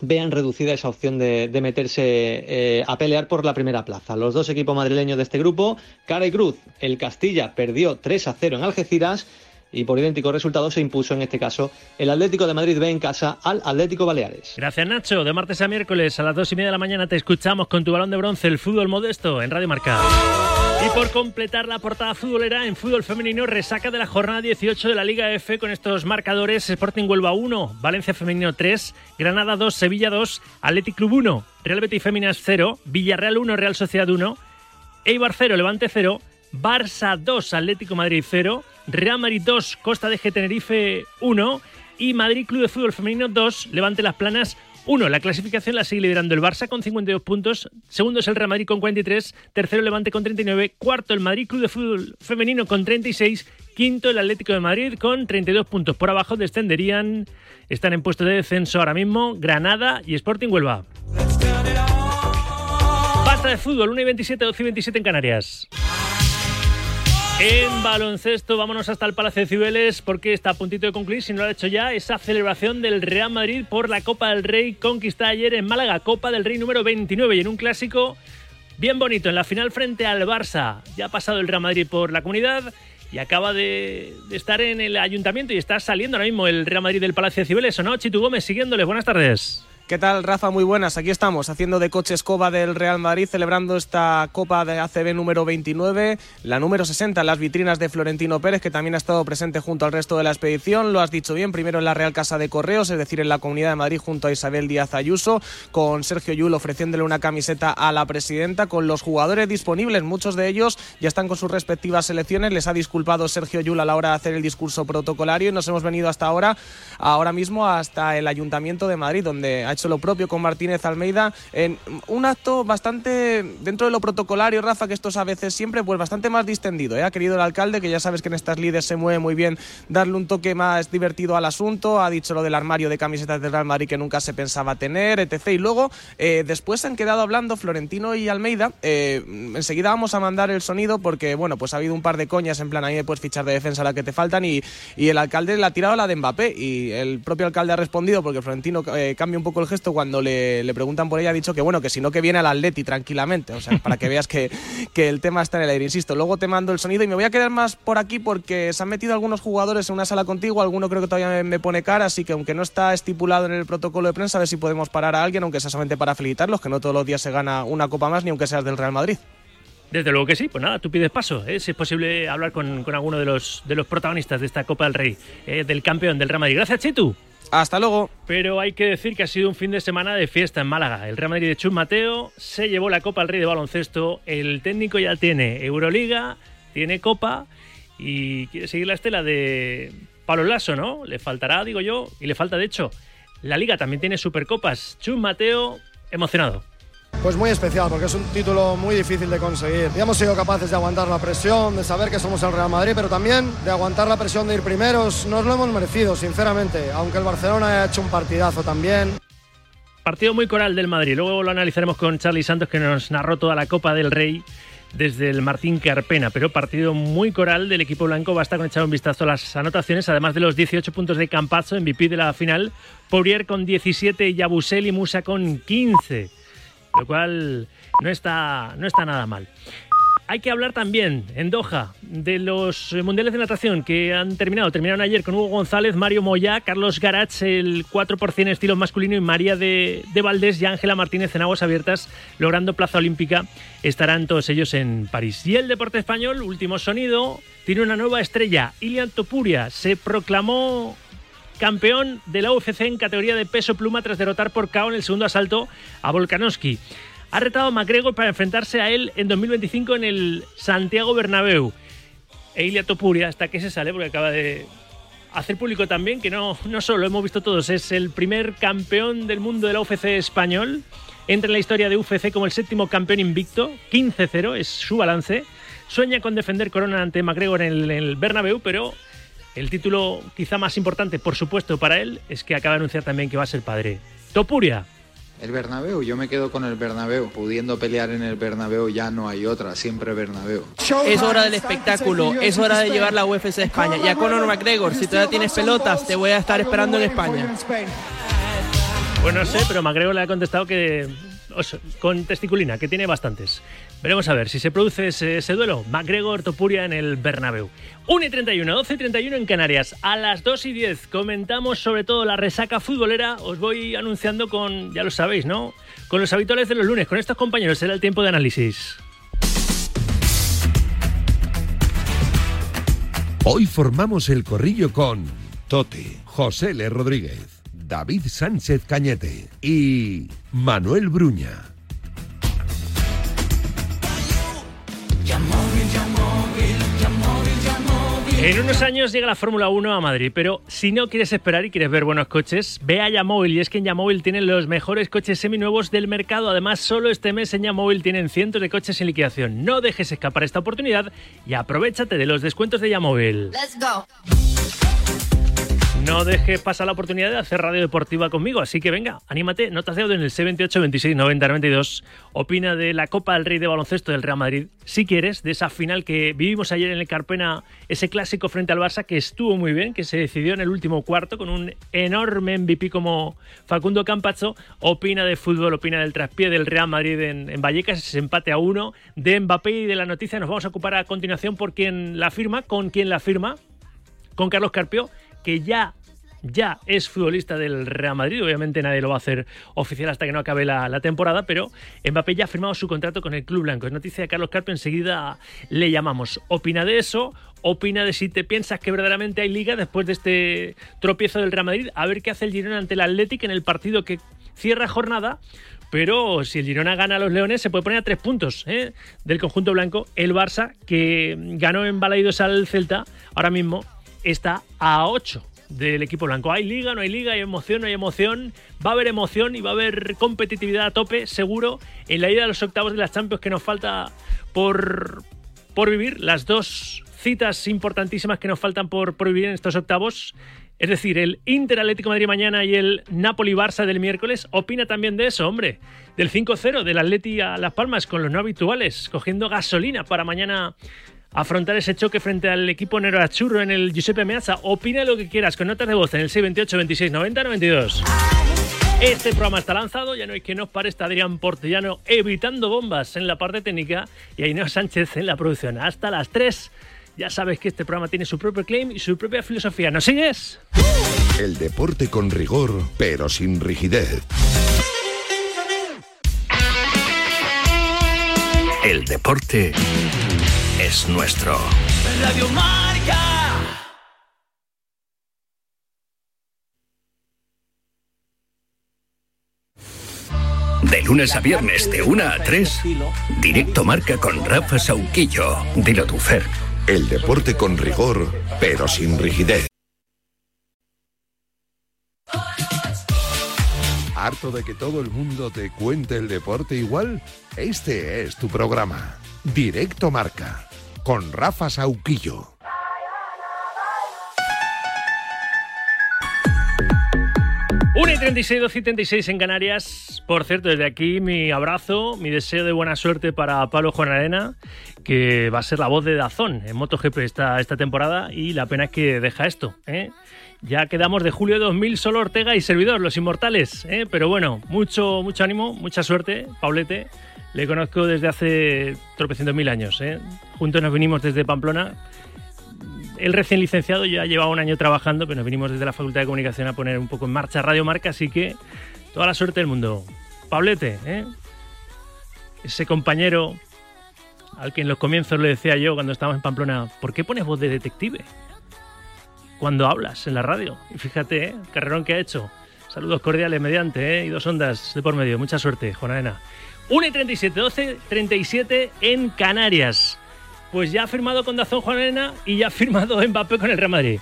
vean reducida esa opción de, meterse eh, a pelear por la primera plaza. Los dos equipos madrileños de este grupo, cara y cruz, el Castilla perdió 3 a 0 en Algeciras y por idéntico resultado se impuso en este caso el Atlético de Madrid B en casa al Atlético Baleares. Gracias Nacho, de martes a miércoles a las dos y media de la mañana te escuchamos con tu balón de bronce, el fútbol modesto en Radio Marca. Y por completar la portada futbolera en fútbol femenino, resaca de la jornada 18 de la Liga F con estos marcadores: Sporting Huelva 1, Valencia Femenino 3, Granada 2, Sevilla 2, Athletic Club 1, Real Betis Féminas 0, Villarreal 1, Real Sociedad 1, Eibar 0, Levante 0, Barça 2, Atlético Madrid 0, Real Madrid 2, Costa de G Tenerife 1 y Madrid Club de Fútbol Femenino 2, Levante Las Planas 1. La clasificación la sigue liderando el Barça con 52 puntos. Segundo es el Real Madrid con 43. Tercero Levante con 39. Cuarto el Madrid Club de Fútbol Femenino con 36. Quinto el Atlético de Madrid con 32 puntos. Por abajo descenderían, están en puesto de descenso ahora mismo Granada y Sporting Huelva. Basta de fútbol, 1 y 27, 12 y 27 en Canarias. En baloncesto, vámonos hasta el Palacio de Cibeles porque está a puntito de concluir, si no lo ha hecho ya, esa celebración del Real Madrid por la Copa del Rey conquistada ayer en Málaga, Copa del Rey número 29 y en un clásico bien bonito, en la final frente al Barça. Ya ha pasado el Real Madrid por la comunidad y acaba de, estar en el ayuntamiento y está saliendo ahora mismo el Real Madrid del Palacio de Cibeles, ¿o no? Chitu Gómez, siguiéndole, buenas tardes. ¿Qué tal, Rafa? Muy buenas. Aquí estamos haciendo de coche escoba del Real Madrid, celebrando esta Copa de ACB número 29, la número 60 en las vitrinas de Florentino Pérez, que también ha estado presente junto al resto de la expedición. Lo has dicho bien, primero en la Real Casa de Correos, es decir, en la Comunidad de Madrid junto a Isabel Díaz Ayuso, con Sergio Yul ofreciéndole una camiseta a la presidenta, con los jugadores disponibles, muchos de ellos ya están con sus respectivas selecciones. Les ha disculpado Sergio Yul a la hora de hacer el discurso protocolario y nos hemos venido hasta ahora, ahora mismo hasta el Ayuntamiento de Madrid, donde ha hecho lo propio con Martínez Almeida en un acto bastante dentro de lo protocolario, Rafa, que esto es a veces siempre pues bastante más distendido. ¿eh? Ha querido el alcalde, que ya sabes que en estas líderes se mueve muy bien, darle un toque más divertido al asunto. Ha dicho lo del armario de camisetas del Real Madrid que nunca se pensaba tener, etc. Y luego, eh, después se han quedado hablando Florentino y Almeida. Eh, enseguida vamos a mandar el sonido porque, bueno, pues ha habido un par de coñas en plan, ahí puedes fichar de defensa la que te faltan y, y el alcalde le ha tirado la de Mbappé y el propio alcalde ha respondido porque Florentino cambia un poco el gesto cuando le, preguntan por ella ha dicho que bueno, que si no que viene al Atleti tranquilamente, o sea, para que veas que, que, el tema está en el aire, insisto. Luego te mando el sonido y me voy a quedar más por aquí porque se han metido algunos jugadores en una sala contigo, alguno creo que todavía me, pone cara, así que aunque no está estipulado en el protocolo de prensa, a ver si podemos parar a alguien, aunque sea solamente para felicitarlos, que no todos los días se gana una copa más, ni aunque seas del Real Madrid. Desde luego que sí, pues nada, tú pides paso, ¿eh? si es posible hablar con, con, alguno de los, de los protagonistas de esta Copa del Rey, eh, del campeón del Real Madrid. Gracias, Chitu. Hasta luego. Pero hay que decir que ha sido un fin de semana de fiesta en Málaga. El Real Madrid de Chus Mateo se llevó la Copa al Rey de Baloncesto. El técnico ya tiene Euroliga, tiene Copa y quiere seguir la estela de Pablo Lasso, ¿no? Le faltará, digo yo, y le falta de hecho. La Liga también tiene Supercopas. Chus Mateo, emocionado. Pues muy especial porque es un título muy difícil de conseguir. Y hemos sido capaces de aguantar la presión, de saber que somos el Real Madrid, pero también de aguantar la presión de ir primeros. Nos lo hemos merecido, sinceramente, aunque el Barcelona haya hecho un partidazo también. Partido muy coral del Madrid. Luego lo analizaremos con Charlie Santos que nos narró toda la Copa del Rey desde el Martín Carpena, pero partido muy coral del equipo blanco. Basta con echar un vistazo a las anotaciones, además de los 18 puntos de Campazzo, MVP de la final. Pourier con 17 y y Musa con 15, lo cual no está, no está nada mal. Hay que hablar también en Doha de los mundiales de natación que han terminado. Terminaron ayer con Hugo González, Mario Moya, Carlos Garach, el 4% estilo masculino y María de, de Valdés y Ángela Martínez en aguas abiertas, logrando plaza olímpica. Estarán todos ellos en París. Y el deporte español, último sonido, tiene una nueva estrella. Ilian Topuria se proclamó campeón de la UFC en categoría de peso pluma tras derrotar por KO en el segundo asalto a Volkanovski ha retado a McGregor para enfrentarse a él en 2025 en el Santiago Bernabéu. Eilia Topuria, hasta que se sale, porque acaba de hacer público también que no, no solo, hemos visto todos, es el primer campeón del mundo de la UFC español. Entra en la historia de UFC como el séptimo campeón invicto, 15-0 es su balance. Sueña con defender corona ante McGregor en el, en el Bernabéu, pero el título quizá más importante, por supuesto, para él es que acaba de anunciar también que va a ser padre. Topuria, el Bernabéu, yo me quedo con el Bernabéu. Pudiendo pelear en el Bernabéu ya no hay otra, siempre Bernabéu. Es hora del espectáculo, es hora de llevar la UFC a España. Y a Conor McGregor, si todavía tienes pelotas, te voy a estar esperando en España. Bueno, no sé, pero McGregor le ha contestado que con testiculina, que tiene bastantes. Veremos a ver si se produce ese, duelo. McGregor Topuria en el Bernabéu. 1 y 31, 12 y 31 en Canarias. A las 2 y 10 comentamos sobre todo la resaca futbolera. Os voy anunciando con, ya lo sabéis, ¿no? Con los habituales de los lunes. Con estos compañeros será el tiempo de análisis. Hoy formamos el corrillo con Tote, José L. Rodríguez, David Sánchez Cañete y Manuel Bruña. En unos años llega la Fórmula 1 a Madrid, pero si no quieres esperar y quieres ver buenos coches, ve a Yamóvil. Y es que en Yamóvil tienen los mejores coches seminuevos del mercado. Además, solo este mes en Yamóvil tienen cientos de coches en liquidación. No dejes escapar esta oportunidad y aprovechate de los descuentos de Yamóvil. Let's go. No dejes pasar la oportunidad de hacer radio deportiva conmigo, así que venga, anímate, notas de audio en el C28 26 90 92. Opina de la Copa del Rey de baloncesto del Real Madrid, si quieres, de esa final que vivimos ayer en el Carpena, ese clásico frente al Barça que estuvo muy bien, que se decidió en el último cuarto con un enorme MVP como Facundo Campazzo. Opina de fútbol, opina del traspié del Real Madrid en, en Vallecas, ese empate a uno, de Mbappé y de la noticia. Nos vamos a ocupar a continuación por quien la firma, con quien la firma, con Carlos Carpio que ya ya es futbolista del Real Madrid. Obviamente nadie lo va a hacer oficial hasta que no acabe la, temporada, pero Mbappé ya ha firmado su contrato con el Club Blanco. Es noticia de Carlos Carpio, enseguida le llamamos. ¿Opina de eso? ¿Opina de si te piensas que verdaderamente hay liga después de este tropiezo del Real Madrid? A ver qué hace el Girona ante el Athletic en el partido que cierra jornada. Pero si el Girona gana a los Leones, se puede poner a tres puntos ¿eh? del conjunto blanco. El Barça, que ganó en Balaidos al Celta, ahora mismo está a 8 del equipo blanco. Hay liga, no hay liga, hay emoción, no hay emoción. Va a haber emoción y va a haber competitividad a tope, seguro, en la ida de los octavos de las Champions que nos falta por, por vivir. Las dos citas importantísimas que nos faltan por, por vivir en estos octavos. Es decir, el Inter Atlético Madrid mañana y el Napoli Barça del miércoles. Opina también de eso, hombre. Del 5-0 del Atleti a Las Palmas con los no habituales, cogiendo gasolina para mañana afrontar ese choque frente al equipo Churro en el Giuseppe Meazza. Opina lo que quieras con notas de voz en el 628 26 90 92. Este programa está lanzado, ya no hay que nos pare, está Adrián Portellano evitando bombas en la parte técnica y Ainhoa Sánchez en la producción. Hasta las 3. Ya sabes que este programa tiene su propio claim y su propia filosofía. ¿Nos sigues? El deporte con rigor, pero sin rigidez. El deporte es nuestro. Radio Marca. De lunes a viernes de 1 a 3, directo marca con Rafa Sauquillo. Dilo tu Fer. El deporte con rigor, pero sin rigidez. ¿Harto de que todo el mundo te cuente el deporte igual? Este es tu programa. Directo Marca. Con Rafa Sauquillo. 1 y 36, 12 y 36 en Canarias. Por cierto, desde aquí mi abrazo, mi deseo de buena suerte para Pablo Juan Arena, que va a ser la voz de Dazón en MotoGP esta, esta temporada y la pena es que deja esto. ¿eh? Ya quedamos de julio de 2000 solo Ortega y servidor, los inmortales. ¿eh? Pero bueno, mucho, mucho ánimo, mucha suerte, Paulete. Le conozco desde hace tropecientos mil años. ¿eh? Juntos nos vinimos desde Pamplona él recién licenciado ya llevaba un año trabajando, pero nos vinimos desde la Facultad de Comunicación a poner un poco en marcha Radio Marca, así que toda la suerte del mundo. Pablete, ¿eh? ese compañero al que en los comienzos le decía yo cuando estábamos en Pamplona, ¿por qué pones voz de detective? Cuando hablas en la radio. Y fíjate, ¿eh? carrerón que ha hecho. Saludos cordiales mediante, ¿eh? y dos ondas de por medio. Mucha suerte, Juan Arena. 1 y 37, 12, 37 en Canarias pues ya ha firmado con Dazón Juan Arena y ya ha firmado Mbappé con el Real Madrid.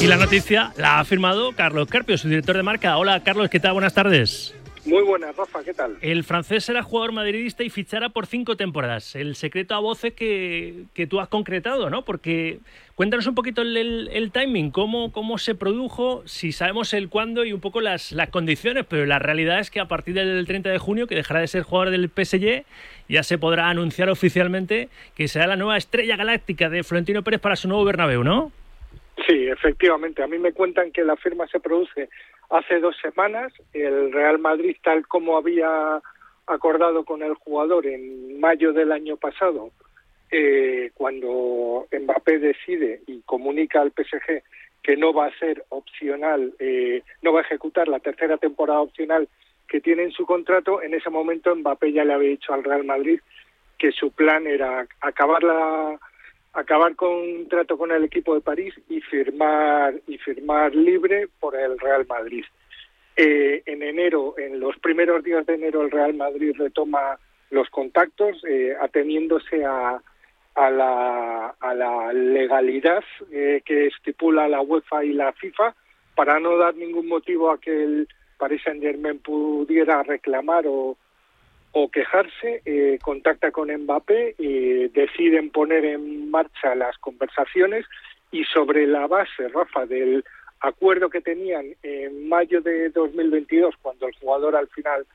Y la noticia la ha firmado Carlos Carpio, su director de marca. Hola Carlos, ¿qué tal? Buenas tardes. Muy buenas, Rafa, ¿qué tal? El francés era jugador madridista y fichará por cinco temporadas. El secreto a voces que, que tú has concretado, ¿no? Porque cuéntanos un poquito el, timing, cómo, cómo se produjo, si sabemos el cuándo y un poco las, las condiciones, pero la realidad es que a partir del 30 de junio, que dejará de ser jugador del PSG, ya se podrá anunciar oficialmente que será la nueva estrella galáctica de Florentino Pérez para su nuevo Bernabéu, ¿no? Sí, efectivamente. A mí me cuentan que la firma se produce hace dos semanas. El Real Madrid, tal como había acordado con el jugador en mayo del año pasado, eh, cuando Mbappé decide y comunica al PSG que no va a ser opcional, eh, no va a ejecutar la tercera temporada opcional que tiene en su contrato, en ese momento Mbappé ya le había dicho al Real Madrid que su plan era acabar la acabar contrato con el equipo de París y firmar y firmar libre por el Real Madrid. Eh, en enero, en los primeros días de enero, el Real Madrid retoma los contactos, eh, ateniéndose a, a, la, a la legalidad eh, que estipula la UEFA y la FIFA, para no dar ningún motivo a que el Paris Saint Germain pudiera reclamar o, o quejarse, eh, contacta con Mbappé, y deciden poner en marcha las conversaciones y sobre la base, Rafa, del acuerdo que tenían en mayo de 2022, cuando el jugador al final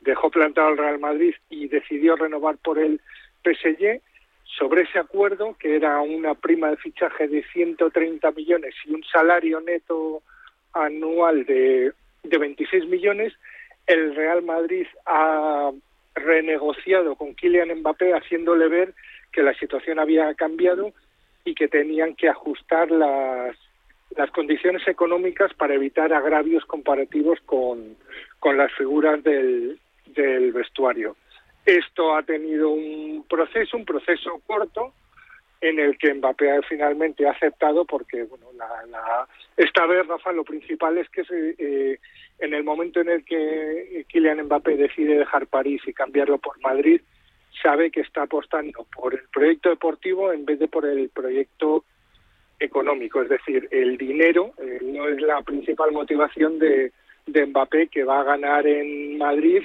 dejó plantado al Real Madrid y decidió renovar por el PSG, sobre ese acuerdo, que era una prima de fichaje de 130 millones y un salario neto anual de, de 26 millones, el Real Madrid ha renegociado con Kylian Mbappé haciéndole ver que la situación había cambiado y que tenían que ajustar las, las condiciones económicas para evitar agravios comparativos con, con las figuras del, del vestuario. Esto ha tenido un proceso, un proceso corto, en el que Mbappé finalmente ha aceptado porque bueno la, esta vez Rafa lo principal es que se, eh, en el momento en el que Kylian Mbappé decide dejar París y cambiarlo por Madrid sabe que está apostando por el proyecto deportivo en vez de por el proyecto económico. Es decir el dinero eh, no es la principal motivación de, de Mbappé que va a ganar en Madrid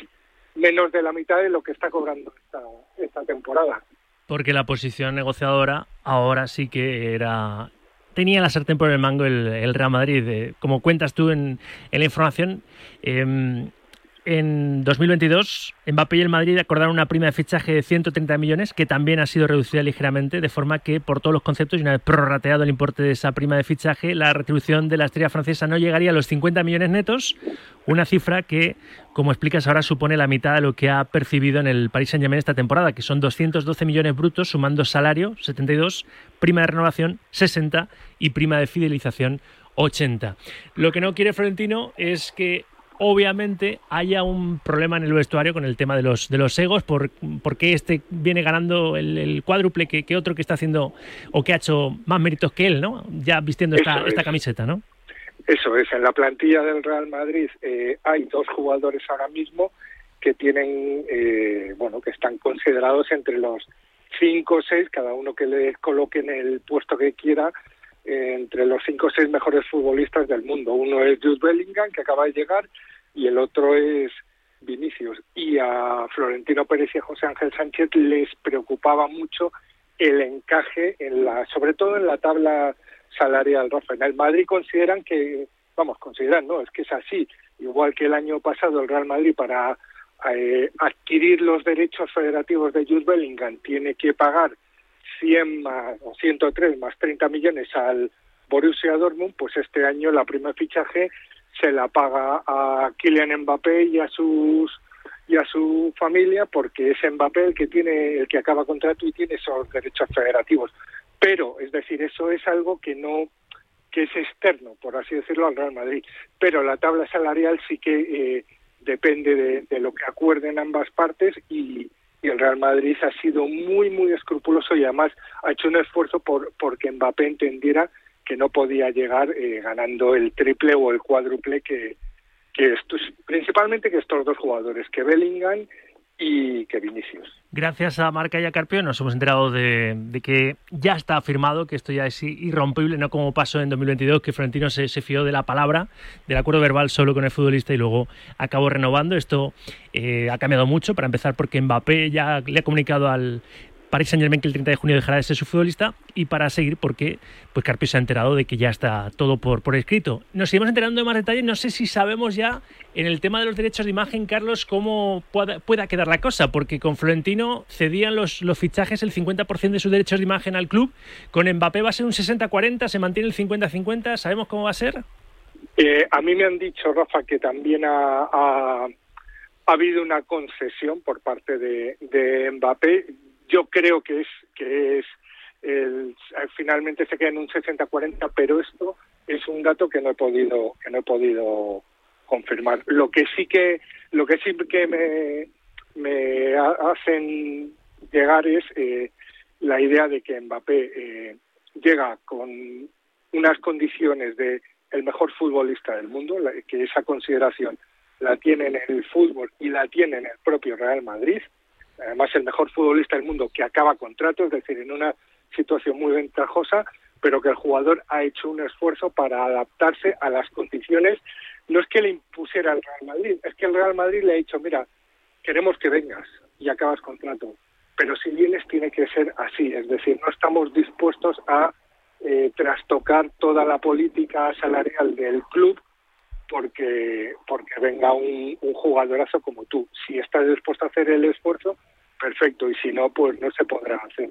menos de la mitad de lo que está cobrando esta, esta temporada porque la posición negociadora ahora sí que era tenía la sartén por el mango el, Real Madrid. como cuentas tú en, la información, em, en 2022, Mbappé y el Madrid acordaron una prima de fichaje de 130 millones, que también ha sido reducida ligeramente, de forma que, por todos los conceptos, y una vez prorrateado el importe de esa prima de fichaje, la retribución de la estrella francesa no llegaría a los 50 millones netos, una cifra que, como explicas ahora, supone la mitad de lo que ha percibido en el Paris Saint-Germain esta temporada, que son 212 millones brutos, sumando salario, 72, prima de renovación, 60, y prima de fidelización, 80. Lo que no quiere Florentino es que obviamente haya un problema en el vestuario con el tema de los, de los egos, por, porque este viene ganando el, cuádruple que, otro que está haciendo o que ha hecho más méritos que él, ¿no? Ya vistiendo esta, esta camiseta, ¿no? Eso es, en la plantilla del Real Madrid eh, hay dos jugadores ahora mismo que tienen, eh, bueno, que están considerados entre los cinco o seis, cada uno que le coloque en el puesto que quiera, eh, entre los cinco o seis mejores futbolistas del mundo. Uno es Jude Bellingham, que acaba de llegar, y el otro es Vinicius. Y a Florentino Pérez y a José Ángel Sánchez les preocupaba mucho el encaje, en la, sobre todo en la tabla salarial, Rafa. En el Madrid consideran que, vamos, consideran, no, es que es así. Igual que el año pasado el Real Madrid para eh, adquirir los derechos federativos de Jude Bellingham tiene que pagar 100 más, o 103 más 30 millones al Borussia Dortmund, pues este año la primer fichaje se la paga a Kylian Mbappé y a sus y a su familia porque es Mbappé el que tiene el que acaba contrato y tiene esos derechos federativos. Pero es decir eso es algo que no que es externo por así decirlo al Real Madrid. Pero la tabla salarial sí que eh, depende de, de, lo que acuerden ambas partes y, y, el Real Madrid ha sido muy muy escrupuloso y además ha hecho un esfuerzo por porque Mbappé entendiera que no podía llegar eh, ganando el triple o el cuádruple que, que estos, principalmente que estos dos jugadores, que Bellingham y que Vinicius. Gracias a Marca y a Carpio nos hemos enterado de, que ya está afirmado que esto ya es irrompible, no como pasó en 2022, que Florentino se, se fió de la palabra, del acuerdo verbal solo con el futbolista y luego acabó renovando. Esto eh, ha cambiado mucho, para empezar porque Mbappé ya le ha comunicado al, Paris Saint Germain que el 30 de junio dejará de ser su futbolista y para seguir porque pues Carpio se ha enterado de que ya está todo por, por escrito. Nos seguimos enterando de más detalles, no sé si sabemos ya en el tema de los derechos de imagen, Carlos, cómo pueda, pueda quedar la cosa, porque con Florentino cedían los, los fichajes el 50% de sus derechos de imagen al club, con Mbappé va a ser un 60-40, se mantiene el 50-50, ¿sabemos cómo va a ser? Eh, a mí me han dicho, Rafa, que también ha, ha, ha habido una concesión por parte de Mbappé yo creo que es que es el, finalmente se queda en un 60-40, pero esto es un dato que no he podido que no he podido confirmar. Lo que sí que lo que sí que me me hacen llegar es eh, la idea de que Mbappé eh, llega con unas condiciones de el mejor futbolista del mundo, que esa consideración la tiene en el fútbol y la tiene en el propio Real Madrid, además el mejor futbolista del mundo que acaba contrato, es decir, en una situación muy ventajosa, pero que el jugador ha hecho un esfuerzo para adaptarse a las condiciones. No es que le impusiera al Real Madrid, es que el Real Madrid le ha dicho, mira, queremos que vengas y acabas contrato, pero si vienes tiene que ser así, es decir, no estamos dispuestos a eh, trastocar toda la política salarial del club porque porque venga un, un jugadorazo como tú. Si estás dispuesto a hacer el esfuerzo, perfecto, y si no, pues no se podrá hacer.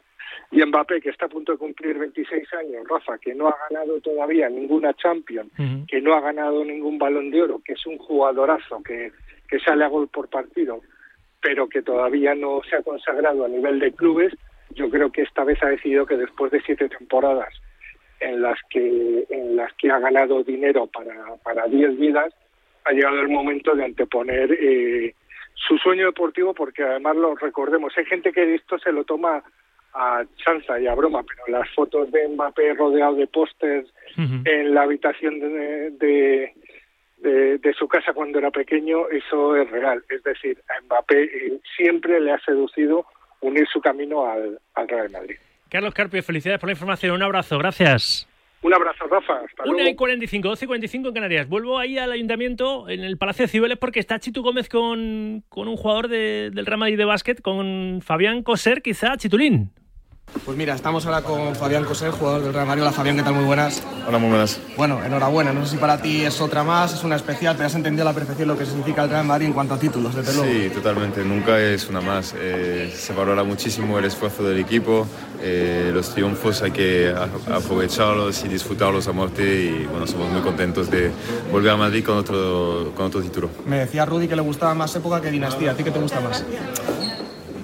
Y Mbappé, que está a punto de cumplir 26 años, Rafa, que no ha ganado todavía ninguna Champions, uh -huh. que no ha ganado ningún balón de oro, que es un jugadorazo, que, que sale a gol por partido, pero que todavía no se ha consagrado a nivel de clubes, yo creo que esta vez ha decidido que después de siete temporadas en las que en las que ha ganado dinero para para diez vidas ha llegado el momento de anteponer eh, su sueño deportivo porque además lo recordemos hay gente que esto se lo toma a chanza y a broma pero las fotos de Mbappé rodeado de pósters uh -huh. en la habitación de, de de, de, su casa cuando era pequeño, eso es real. Es decir, a Mbappé eh, siempre le ha seducido unir su camino al, al Real Madrid. Carlos Carpio, felicidades por la información. Un abrazo, gracias. Un abrazo, Rafa. Hasta 1 y 45, 12 y 45 en Canarias. Vuelvo ahí al ayuntamiento, en el Palacio de Cibeles, porque está Chitu Gómez con, con un jugador de, del Real Madrid de básquet, con Fabián Coser, quizá, Chitulín. Pues mira, estamos ahora con Fabián Coser, jugador del Real Madrid. Hola Fabián, ¿qué tal? Muy buenas. Hola, muy buenas. Bueno, enhorabuena. No sé si para ti es otra más, es una especial, pero has entendido a la perfección lo que significa el Real Madrid en cuanto a títulos, desde luego. Sí, totalmente. Nunca es una más. Eh, se valora muchísimo el esfuerzo del equipo. Eh, los triunfos hay que aprovecharlos y disfrutarlos a muerte y bueno, somos muy contentos de volver a Madrid con otro, con otro título. Me decía Rudy que le gustaba más época que dinastía. ¿A ti qué te gusta más?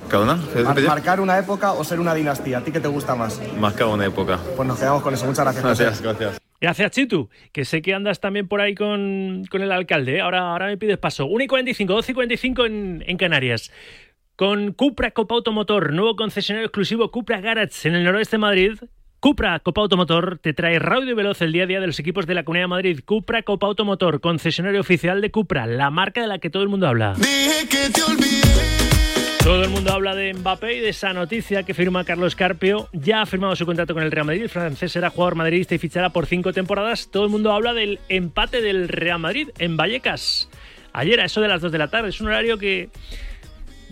¿Cada una? Mar marcar una época o ser una dinastía. ¿A ti qué te gusta más? Marcar una época. Pues nos quedamos con eso. Muchas gracias. Gracias, gracias. Gracias, Chitu, que sé que andas también por ahí con, con el alcalde. ¿eh? Ahora, ahora me pides paso. 1 y 45, 12 y 45 en, en Canarias. Con Cupra Copa Automotor, nuevo concesionario exclusivo Cupra Garage en el noroeste de Madrid. Cupra Copa Automotor te trae rápido y veloz el día a día de los equipos de la Comunidad de Madrid. Cupra Copa Automotor, concesionario oficial de Cupra, la marca de la que todo el mundo habla. Dije que te olvidé. Todo el mundo habla de Mbappé y de esa noticia que firma Carlos Carpio. Ya ha firmado su contrato con el Real Madrid. El francés será jugador madridista y fichará por cinco temporadas. Todo el mundo habla del empate del Real Madrid en Vallecas. Ayer a eso de las 2 de la tarde. Es un horario que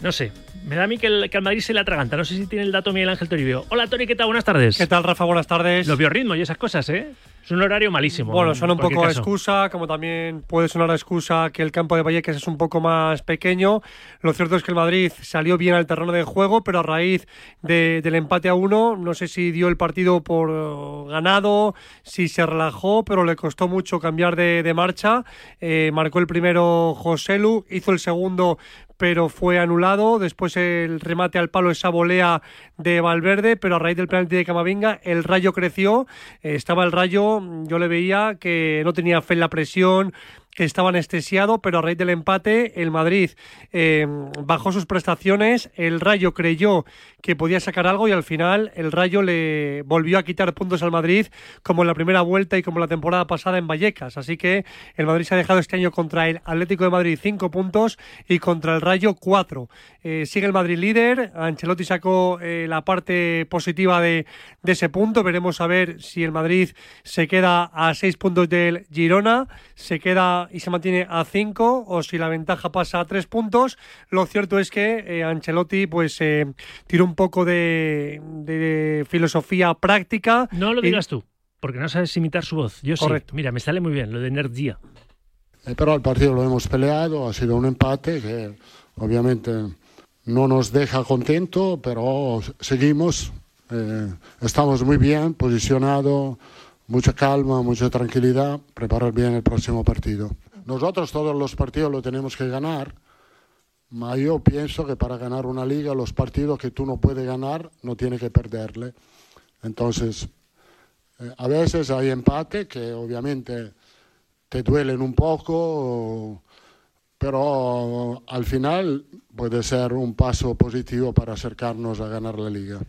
no sé, me da a mí que, el, que al Madrid se le atraganta. No sé si tiene el dato Miguel Ángel Toribio. Hola, Tori, ¿qué tal? Buenas tardes. ¿Qué tal, Rafa? Buenas tardes. Los biorritmos y esas cosas, ¿eh? Es un horario malísimo. Bueno, suena un poco a excusa, como también puede sonar a excusa que el campo de Vallecas es un poco más pequeño. Lo cierto es que el Madrid salió bien al terreno de juego, pero a raíz del empate a uno, no sé si dio el partido por ganado, si se relajó, pero le costó mucho cambiar de, marcha. Eh, marcó el primero Joselu, hizo el segundo pero fue anulado. Después el remate al palo, esa volea de Valverde, pero a raíz del penalti de Camavinga, el rayo creció. Eh, estaba el rayo, yo le veía que no tenía fe en la presión, que estaba anestesiado, pero a raíz del empate el Madrid eh, bajó sus prestaciones, el Rayo creyó que podía sacar algo y al final el Rayo le volvió a quitar puntos al Madrid como en la primera vuelta y como la temporada pasada en Vallecas. Así que el Madrid se ha dejado este año contra el Atlético de Madrid cinco puntos y contra el Rayo cuatro. Eh, sigue el Madrid líder, Ancelotti sacó eh, la parte positiva de, de ese punto, veremos a ver si el Madrid se queda a seis puntos del Girona, se queda y se mantiene a 5 o si la ventaja pasa a 3 puntos. Lo cierto es que eh, Ancelotti pues eh, tiró un poco de, filosofía práctica. No lo digas tú, porque no sabes imitar su voz. Yo Correcto. Mira, me sale muy bien lo de energía. Eh, pero el partido lo hemos peleado, ha sido un empate que obviamente no nos deja contento, pero seguimos. estamos muy bien posicionados mucha calma, mucha tranquilidad, preparar bien el próximo partido. Nosotros todos los partidos lo tenemos que ganar, pero yo pienso que para ganar una liga los partidos que tú no puedes ganar no tienes que perderle. Entonces, eh, a veces hay empate que obviamente te duelen un poco, pero al final puede ser un paso positivo para acercarnos a ganar la liga.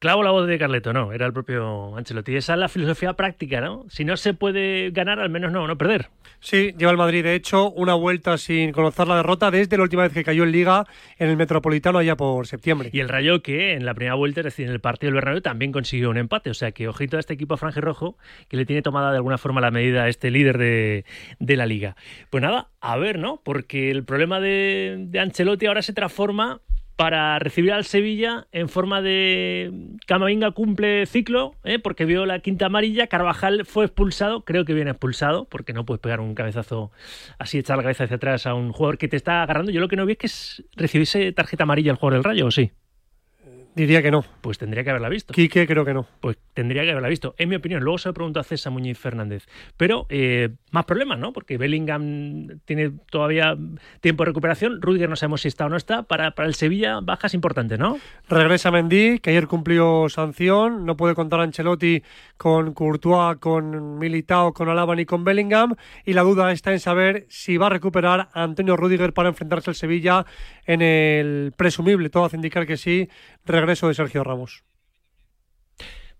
Clavo la voz de Carleto, no, era el propio Ancelotti. Esa es la filosofía práctica, ¿no? Si no se puede ganar, al menos no, no perder. Sí, lleva el Madrid, de hecho, una vuelta sin conocer la derrota desde la última vez que cayó en Liga en el Metropolitano allá por septiembre. Y el Rayo que en la primera vuelta, es decir, en el partido del Bernabéu, también consiguió un empate. O sea que ojito a este equipo rojo que le tiene tomada de alguna forma la medida a este líder de, la Liga. Pues nada, a ver, ¿no? Porque el problema de, de Ancelotti ahora se transforma para recibir al Sevilla en forma de Camavinga cumple ciclo, ¿eh? porque vio la quinta amarilla, Carvajal fue expulsado, creo que viene expulsado, porque no puedes pegar un cabezazo así, echar la cabeza hacia atrás a un jugador que te está agarrando. Yo lo que no vi es que recibiese tarjeta amarilla el jugador del Rayo, ¿o sí? Diría que no. Pues tendría que haberla visto. Quique creo que no. Pues tendría que haberla visto, en mi opinión. Luego se lo pregunto a César Muñiz Fernández. Pero eh, más problemas, ¿no? Porque Bellingham tiene todavía tiempo de recuperación. Rudiger no sabemos si está o no está. Para, para el Sevilla, bajas importantes, ¿no? Regresa Mendy, que ayer cumplió sanción. No puede contar Ancelotti con Courtois, con Militao, con Alaba ni con Bellingham. Y la duda está en saber si va a recuperar a Antonio Rudiger para enfrentarse al Sevilla en el presumible. Todo hace indicar que sí regreso de Sergio Ramos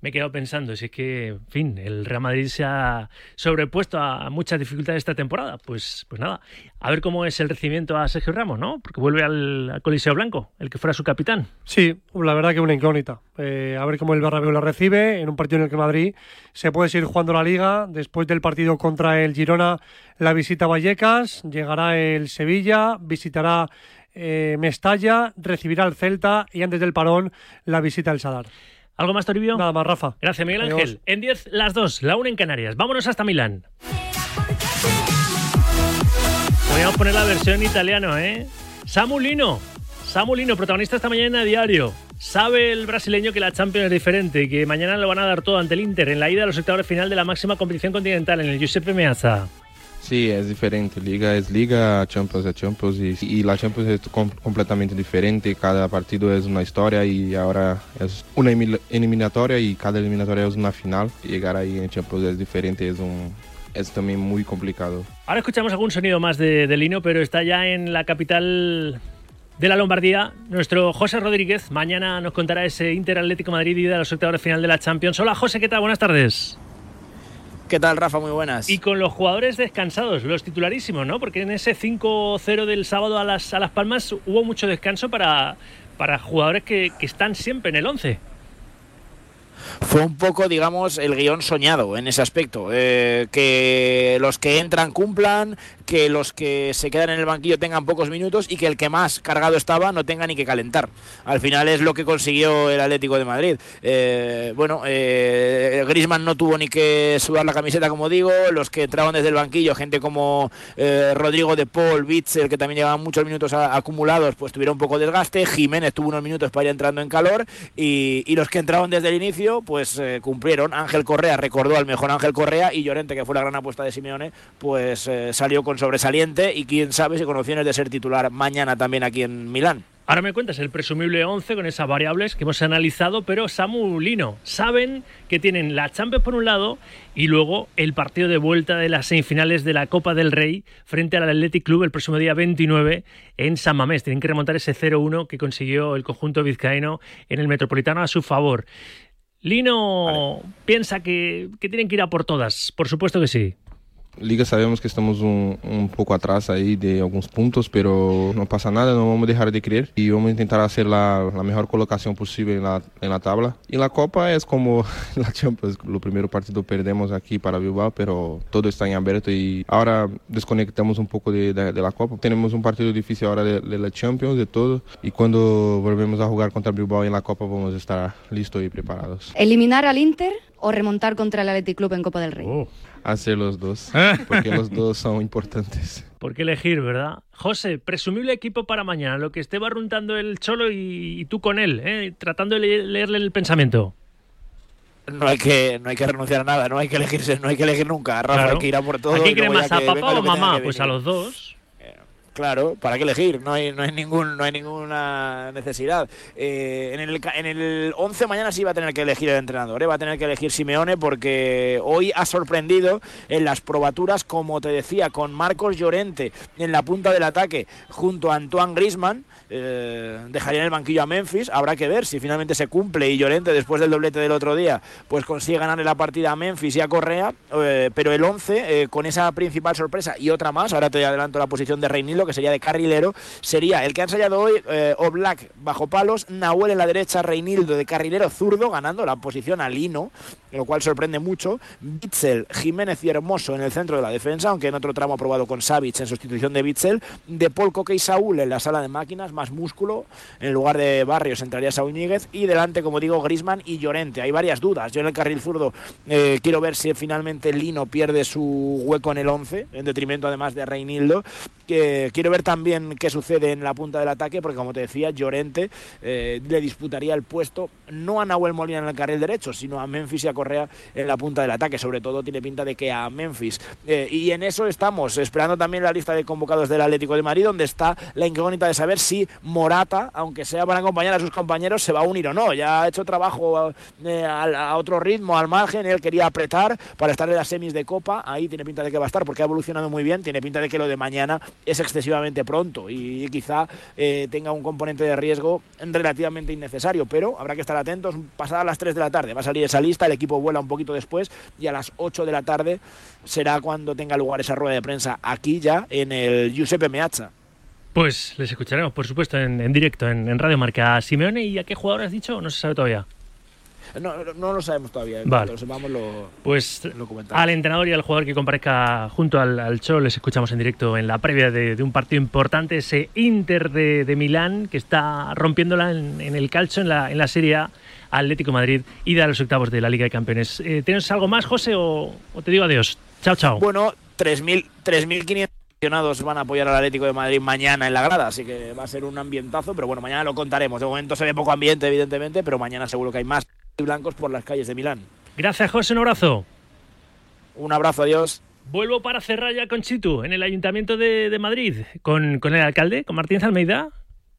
me he quedado pensando, si es que, en fin, el Real Madrid se ha sobrepuesto a muchas dificultades esta temporada. Pues, pues nada, a ver cómo es el recibimiento a Sergio Ramos, ¿no? Porque vuelve al, Coliseo Blanco, el que fuera su capitán. Sí, la verdad que una incógnita. Eh, a ver cómo el Bernabéu la recibe en un partido en el que Madrid se puede seguir jugando la Liga. Después del partido contra el Girona, la visita a Vallecas, llegará el Sevilla, visitará eh, Mestalla, recibirá al Celta y antes del parón la visita al Sadar. ¿Algo más, Toribio? Nada más, Rafa. Gracias, Miguel Ángel. En 10, las 2, la 1 en Canarias. Vámonos hasta Milán. Voy a poner la versión italiano, ¿eh? Samulino. Samulino, protagonista esta mañana en diario. Sabe el brasileño que la Champions es diferente y que mañana lo van a dar todo ante el Inter en la ida a los octavos final de la máxima competición continental en el Giuseppe Meazza. Sí, es diferente. Liga es Liga, Champions es Champions y, la Champions es completamente diferente. Cada partido es una historia y ahora es una eliminatoria y cada eliminatoria es una final. Llegar ahí en Champions es diferente, es un, es también muy complicado. Ahora escuchamos algún sonido más de, de, Lino, pero está ya en la capital de la Lombardía. Nuestro José Rodríguez mañana nos contará ese Inter Atlético Madrid y de los octavos de final de la Champions. Hola José, ¿qué tal? Buenas tardes. ¿Qué tal, Rafa? Muy buenas. Y con los jugadores descansados, los titularísimos, ¿no? Porque en ese 5-0 del sábado a las, a las Palmas hubo mucho descanso para, para jugadores que, que están siempre en el 11 fue un poco, digamos, el guion soñado en ese aspecto. Eh, que los que entran cumplan, que los que se quedan en el banquillo tengan pocos minutos y que el que más cargado estaba no tenga ni que calentar. Al final es lo que consiguió el Atlético de Madrid. Eh, bueno, eh, Grisman no tuvo ni que sudar la camiseta, como digo. Los que entraban desde el banquillo, gente como eh, Rodrigo de Paul, Bitzel, que también llevaban muchos minutos acumulados, pues tuvieron un poco de desgaste. Jiménez tuvo unos minutos para ir entrando en calor. Y, y los que entraban desde el inicio, pues cumplieron. Ángel Correa recordó al mejor Ángel Correa y Llorente, que fue la gran apuesta de Simeone, pues salió con sobresaliente y quién sabe si con opciones de ser titular mañana también aquí en Milán. Ahora me cuentas el presumible 11 con esas variables que hemos analizado, pero Samu Lino, saben que tienen la Champions por un lado y luego el partido de vuelta de las semifinales de la Copa del Rey frente al Athletic Club el próximo día 29 en San Mamés. Tienen que remontar ese 0-1 que consiguió el conjunto vizcaíno en el Metropolitano a su favor. Lino piensa que, que tienen que ir a por todas, por supuesto que sí. Liga sabemos que estamos un, un, poco atrás ahí de algunos puntos, pero no pasa nada, no vamos a dejar de creer y vamos a intentar hacer la, la mejor colocación posible en la, en la, tabla. Y la Copa es como la Champions, lo primero partido perdemos aquí para Bilbao, pero todo está en abierto y ahora desconectamos un poco de, de, de la Copa. Tenemos un partido difícil ahora de, de, la Champions, de todo, y cuando volvemos a jugar contra Bilbao en la Copa vamos a estar listos y preparados. ¿Eliminar al Inter o remontar contra el Athletic Club en Copa del Rey? Oh hacer los dos, porque los dos son importantes. ¿Por qué elegir, verdad? José, presumible equipo para mañana, lo que esté barruntando el Cholo y, y tú con él, ¿eh? tratando de le leerle el pensamiento. No hay que no hay que renunciar a nada, no hay que elegirse, no hay que elegir nunca. Rafa, claro. hay que ir a por todo. ¿A quién cree más, a papá o mamá? Pues a los dos. Claro, ¿para qué elegir? No hay, no hay, ningún, no hay ninguna necesidad. Eh, en, el, en el 11 mañana sí va a tener que elegir el entrenador, ¿eh? va a tener que elegir Simeone porque hoy ha sorprendido en las probaturas, como te decía, con Marcos Llorente en la punta del ataque junto a Antoine Grisman. Eh, dejaría en el banquillo a Memphis. Habrá que ver si finalmente se cumple y Llorente, después del doblete del otro día, pues consigue ganarle la partida a Memphis y a Correa. Eh, pero el 11, eh, con esa principal sorpresa y otra más, ahora te adelanto la posición de Reinildo, que sería de carrilero, sería el que ha ensayado hoy Oblak bajo palos, Nahuel en la derecha, Reinildo de carrilero zurdo, ganando la posición a Lino, lo cual sorprende mucho. Bitzel, Jiménez y Hermoso en el centro de la defensa, aunque en otro tramo aprobado con Savic en sustitución de Bitzel. De Paul y Saúl en la sala de máquinas, más músculo. En lugar de Barrios entraría Saúl Níguez. Y delante, como digo, Grisman y Llorente. Hay varias dudas. Yo en el carril zurdo eh, quiero ver si finalmente Lino pierde su hueco en el 11, en detrimento además de Reinildo. Quiero ver también qué sucede en la punta del ataque, porque como te decía, Llorente eh, le disputaría el puesto no a Nahuel Molina en el carril derecho, sino a Memphis y a Correa en la punta del ataque. Sobre todo tiene pinta de que a Memphis. Eh, y en eso estamos, esperando también la lista de convocados del Atlético de Madrid, donde está la incógnita de saber si Morata, aunque sea para acompañar a sus compañeros, se va a unir o no. Ya ha hecho trabajo eh, a, otro ritmo, al margen. Él quería apretar para estar en las semis de Copa. Ahí tiene pinta de que va a estar porque ha evolucionado muy bien. Tiene pinta de que lo de mañana es excesivamente pronto y, quizá eh, tenga un componente de riesgo relativamente innecesario. Pero habrá que estar atentos. Pasadas las 3 de la tarde va a salir esa lista. El equipo vuela un poquito después y a las 8 de la tarde será cuando tenga lugar esa rueda de prensa aquí ya en el Giuseppe Meazza. Pues les escucharemos, por supuesto, en, en directo, en, en, Radio Marca. ¿A Simeone y a qué jugador has dicho? No se sabe todavía. No, no lo sabemos todavía. Vale. Lo sepamos, lo, pues lo al entrenador y al jugador que comparezca junto al, al show les escuchamos en directo en la previa de, de un partido importante, ese Inter de, de, Milán que está rompiéndola en, en el calcio en la, en la Serie A. Atlético Madrid y de los octavos de la Liga de Campeones. Eh, ¿Tienes algo más, José, o, o te digo adiós? Chao, chao. Bueno, 3.500 aficionados van a apoyar al Atlético de Madrid mañana en la grada, así que va a ser un ambientazo, pero bueno, mañana lo contaremos. De momento se ve poco ambiente, evidentemente, pero mañana seguro que hay más blancos por las calles de Milán. Gracias, José, un abrazo. Un abrazo, adiós. Vuelvo para cerrar ya con Chitu, en el Ayuntamiento de, de Madrid, con, con el alcalde, con Martínez Almeida.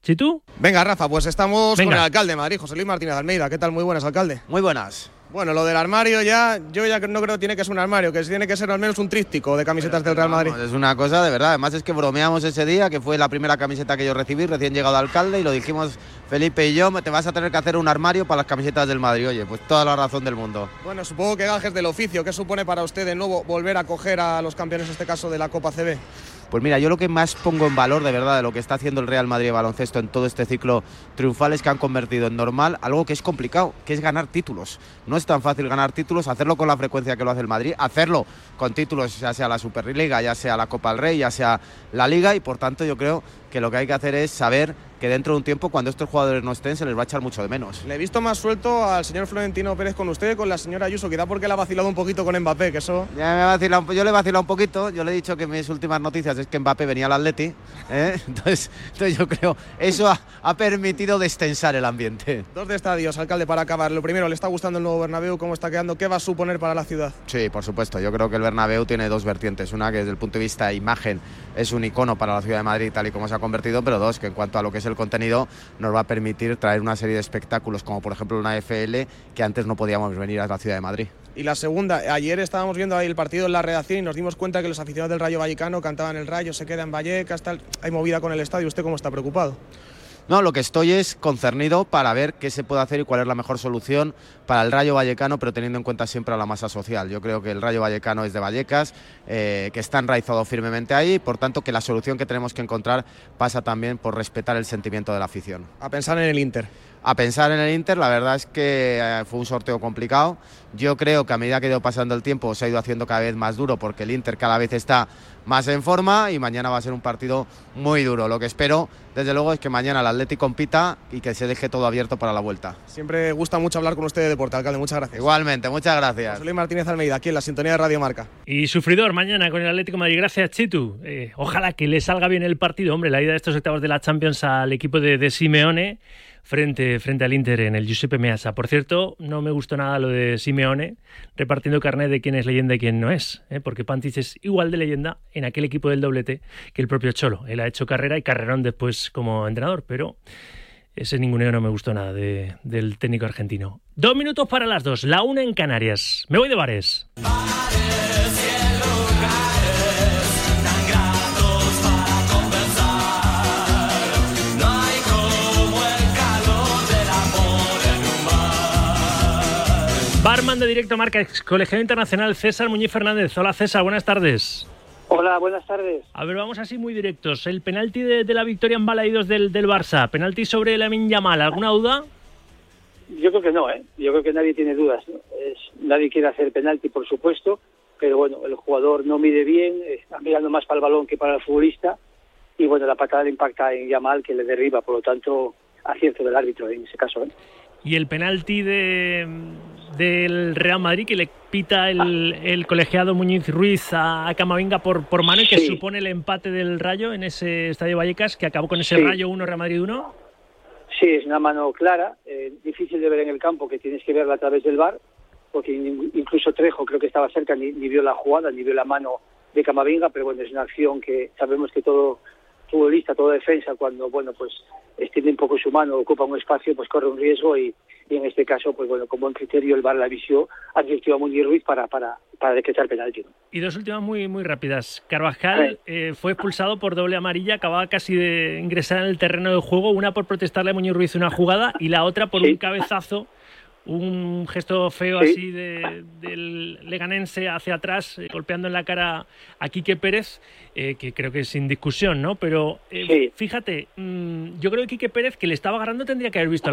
¿Chitu? Venga, Rafa, pues estamos Venga. con el alcalde de Madrid, José Luis Martínez Almeida. ¿Qué tal? Muy buenas, alcalde. Muy buenas. Bueno, lo del armario ya, yo ya no creo que tiene que ser un armario, que tiene que ser al menos un tríptico de camisetas del Real Madrid. Vamos, es una cosa de verdad, además es que bromeamos ese día, que fue la primera camiseta que yo recibí, recién llegado alcalde, y lo dijimos Felipe y yo, te vas a tener que hacer un armario para las camisetas del Madrid. Oye, pues toda la razón del mundo. Bueno, supongo que gajes del oficio, ¿qué supone para usted de nuevo volver a coger a los campeones, en este caso de la Copa CB? Pues mira, yo lo que más pongo en valor de verdad de lo que está haciendo el Real Madrid baloncesto en todo este ciclo triunfal es que han convertido en normal algo que es complicado, que es ganar títulos. No es tan fácil ganar títulos, hacerlo con la frecuencia que lo hace el Madrid, hacerlo con títulos ya sea la Superliga, ya sea la Copa del Rey, ya sea la Liga y por tanto yo creo que lo que hay que hacer es saber que dentro de un tiempo, cuando estos jugadores no estén, se les va a echar mucho de menos. Le he visto más suelto al señor Florentino Pérez con usted con la señora Ayuso, quizá porque le ha vacilado un poquito con Mbappé, que eso... Ya me ha vacilado, yo le he vacilado un poquito, yo le he dicho que mis últimas noticias es que Mbappé venía al Atleti, ¿eh? entonces, entonces yo creo eso ha, ha, permitido destensar el ambiente. Dos de estadios, alcalde, para acabar. Lo primero, ¿le está gustando el nuevo Bernabéu? ¿Cómo está quedando? ¿Qué va a suponer para la ciudad? Sí, por supuesto, yo creo que el Bernabéu tiene dos vertientes, una que desde el punto de vista de imagen es un icono para la ciudad de Madrid tal y como se ha convertido, pero dos, que en cuanto a lo que es el contenido nos va a permitir traer una serie de espectáculos como por ejemplo una FL que antes no podíamos venir a la ciudad de Madrid. Y la segunda, ayer estábamos viendo ahí el partido en la redacción y nos dimos cuenta que los aficionados del Rayo Vallecano cantaban el Rayo, se queda en Vallecas, tal, hay movida con el estadio, ¿usted cómo está preocupado? No, lo que estoy es concernido para ver qué se puede hacer y cuál es la mejor solución para el Rayo Vallecano, pero teniendo en cuenta siempre a la masa social. Yo creo que el Rayo Vallecano es de Vallecas, eh, que está enraizado firmemente ahí, y por tanto que la solución que tenemos que encontrar pasa también por respetar el sentimiento de la afición. A pensar en el Inter. A pensar en el Inter, la verdad es que eh, fue un sorteo complicado. Yo creo que a medida que ha ido pasando el tiempo se ha ido haciendo cada vez más duro porque el Inter cada vez está más en forma y mañana va a ser un partido muy duro. Lo que espero, desde luego, es que mañana el Atlético compita y que se deje todo abierto para la vuelta. Siempre gusta mucho hablar con usted de deporte, alcalde. Muchas gracias. Igualmente, muchas gracias. Soy Martínez Almeida, aquí en la sintonía de Radio Marca. Y sufridor mañana con el Atlético de Madrid. Gracias, Chitu. Eh, ojalá que le salga bien el partido. Hombre, la ida de estos octavos de la Champions al equipo de, de Simeone frente, frente al Inter en el Giuseppe Meazza. Por cierto, no me gustó nada lo de Simeone repartiendo carnet de quién es leyenda y quién no es, ¿eh? porque Pantic es igual de leyenda en aquel equipo del doblete que el propio Cholo. Él ha hecho carrera y carrerón después como entrenador, pero ese ninguneo no me gustó nada de, del técnico argentino. Dos minutos para las dos, la una en Canarias. Me voy de bares. Barman de Directo Marca, Colegiado Internacional, César Muñiz Fernández. Hola César, buenas tardes. Hola, buenas tardes. A ver, vamos así muy directos. El penalti de, de la victoria en Balaídos del, del Barça, penalti sobre Lamin Yamal, ¿alguna duda? Yo creo que no, ¿eh? Yo creo que nadie tiene dudas. ¿no? Es, nadie quiere hacer penalti, por supuesto, pero bueno, el jugador no mide bien, está mirando más para el balón que para el futbolista, y bueno, la patada le impacta en Yamal, que le derriba, por lo tanto, acierto del árbitro en ese caso, ¿eh? Y el penalti de, del Real Madrid que le pita el, el colegiado Muñiz Ruiz a, Camavinga por, por mano y que Sí. supone el empate del Rayo en ese Estadio Vallecas que acabó con ese Sí. Rayo 1 Real Madrid 1. Sí, es una mano clara, eh, difícil de ver en el campo, que tienes que verla a través del bar, porque in- incluso Trejo creo que estaba cerca, ni, ni vio la jugada, ni vio la mano de Camavinga, pero bueno, es una acción que sabemos que todo futbolista, toda defensa, cuando bueno pues extiende un poco su mano, ocupa un espacio, pues corre un riesgo y, y en este caso, pues bueno, con buen criterio el bar la visión, advirtió a Muñiz Ruiz para, para, para decretar penalti. Y dos últimas muy, muy rápidas. Carvajal eh, fue expulsado por doble amarilla, acababa casi de ingresar en el terreno de juego, una por protestarle a Muñoz Ruiz una jugada y la otra por un cabezazo, un gesto feo Sí. así de- del leganense hacia atrás, eh, golpeando en la cara a Quique Pérez, eh, que creo que es sin discusión, ¿no? Pero eh, Sí. fíjate, mm, yo creo que Quique Pérez, que le estaba agarrando, tendría que haber visto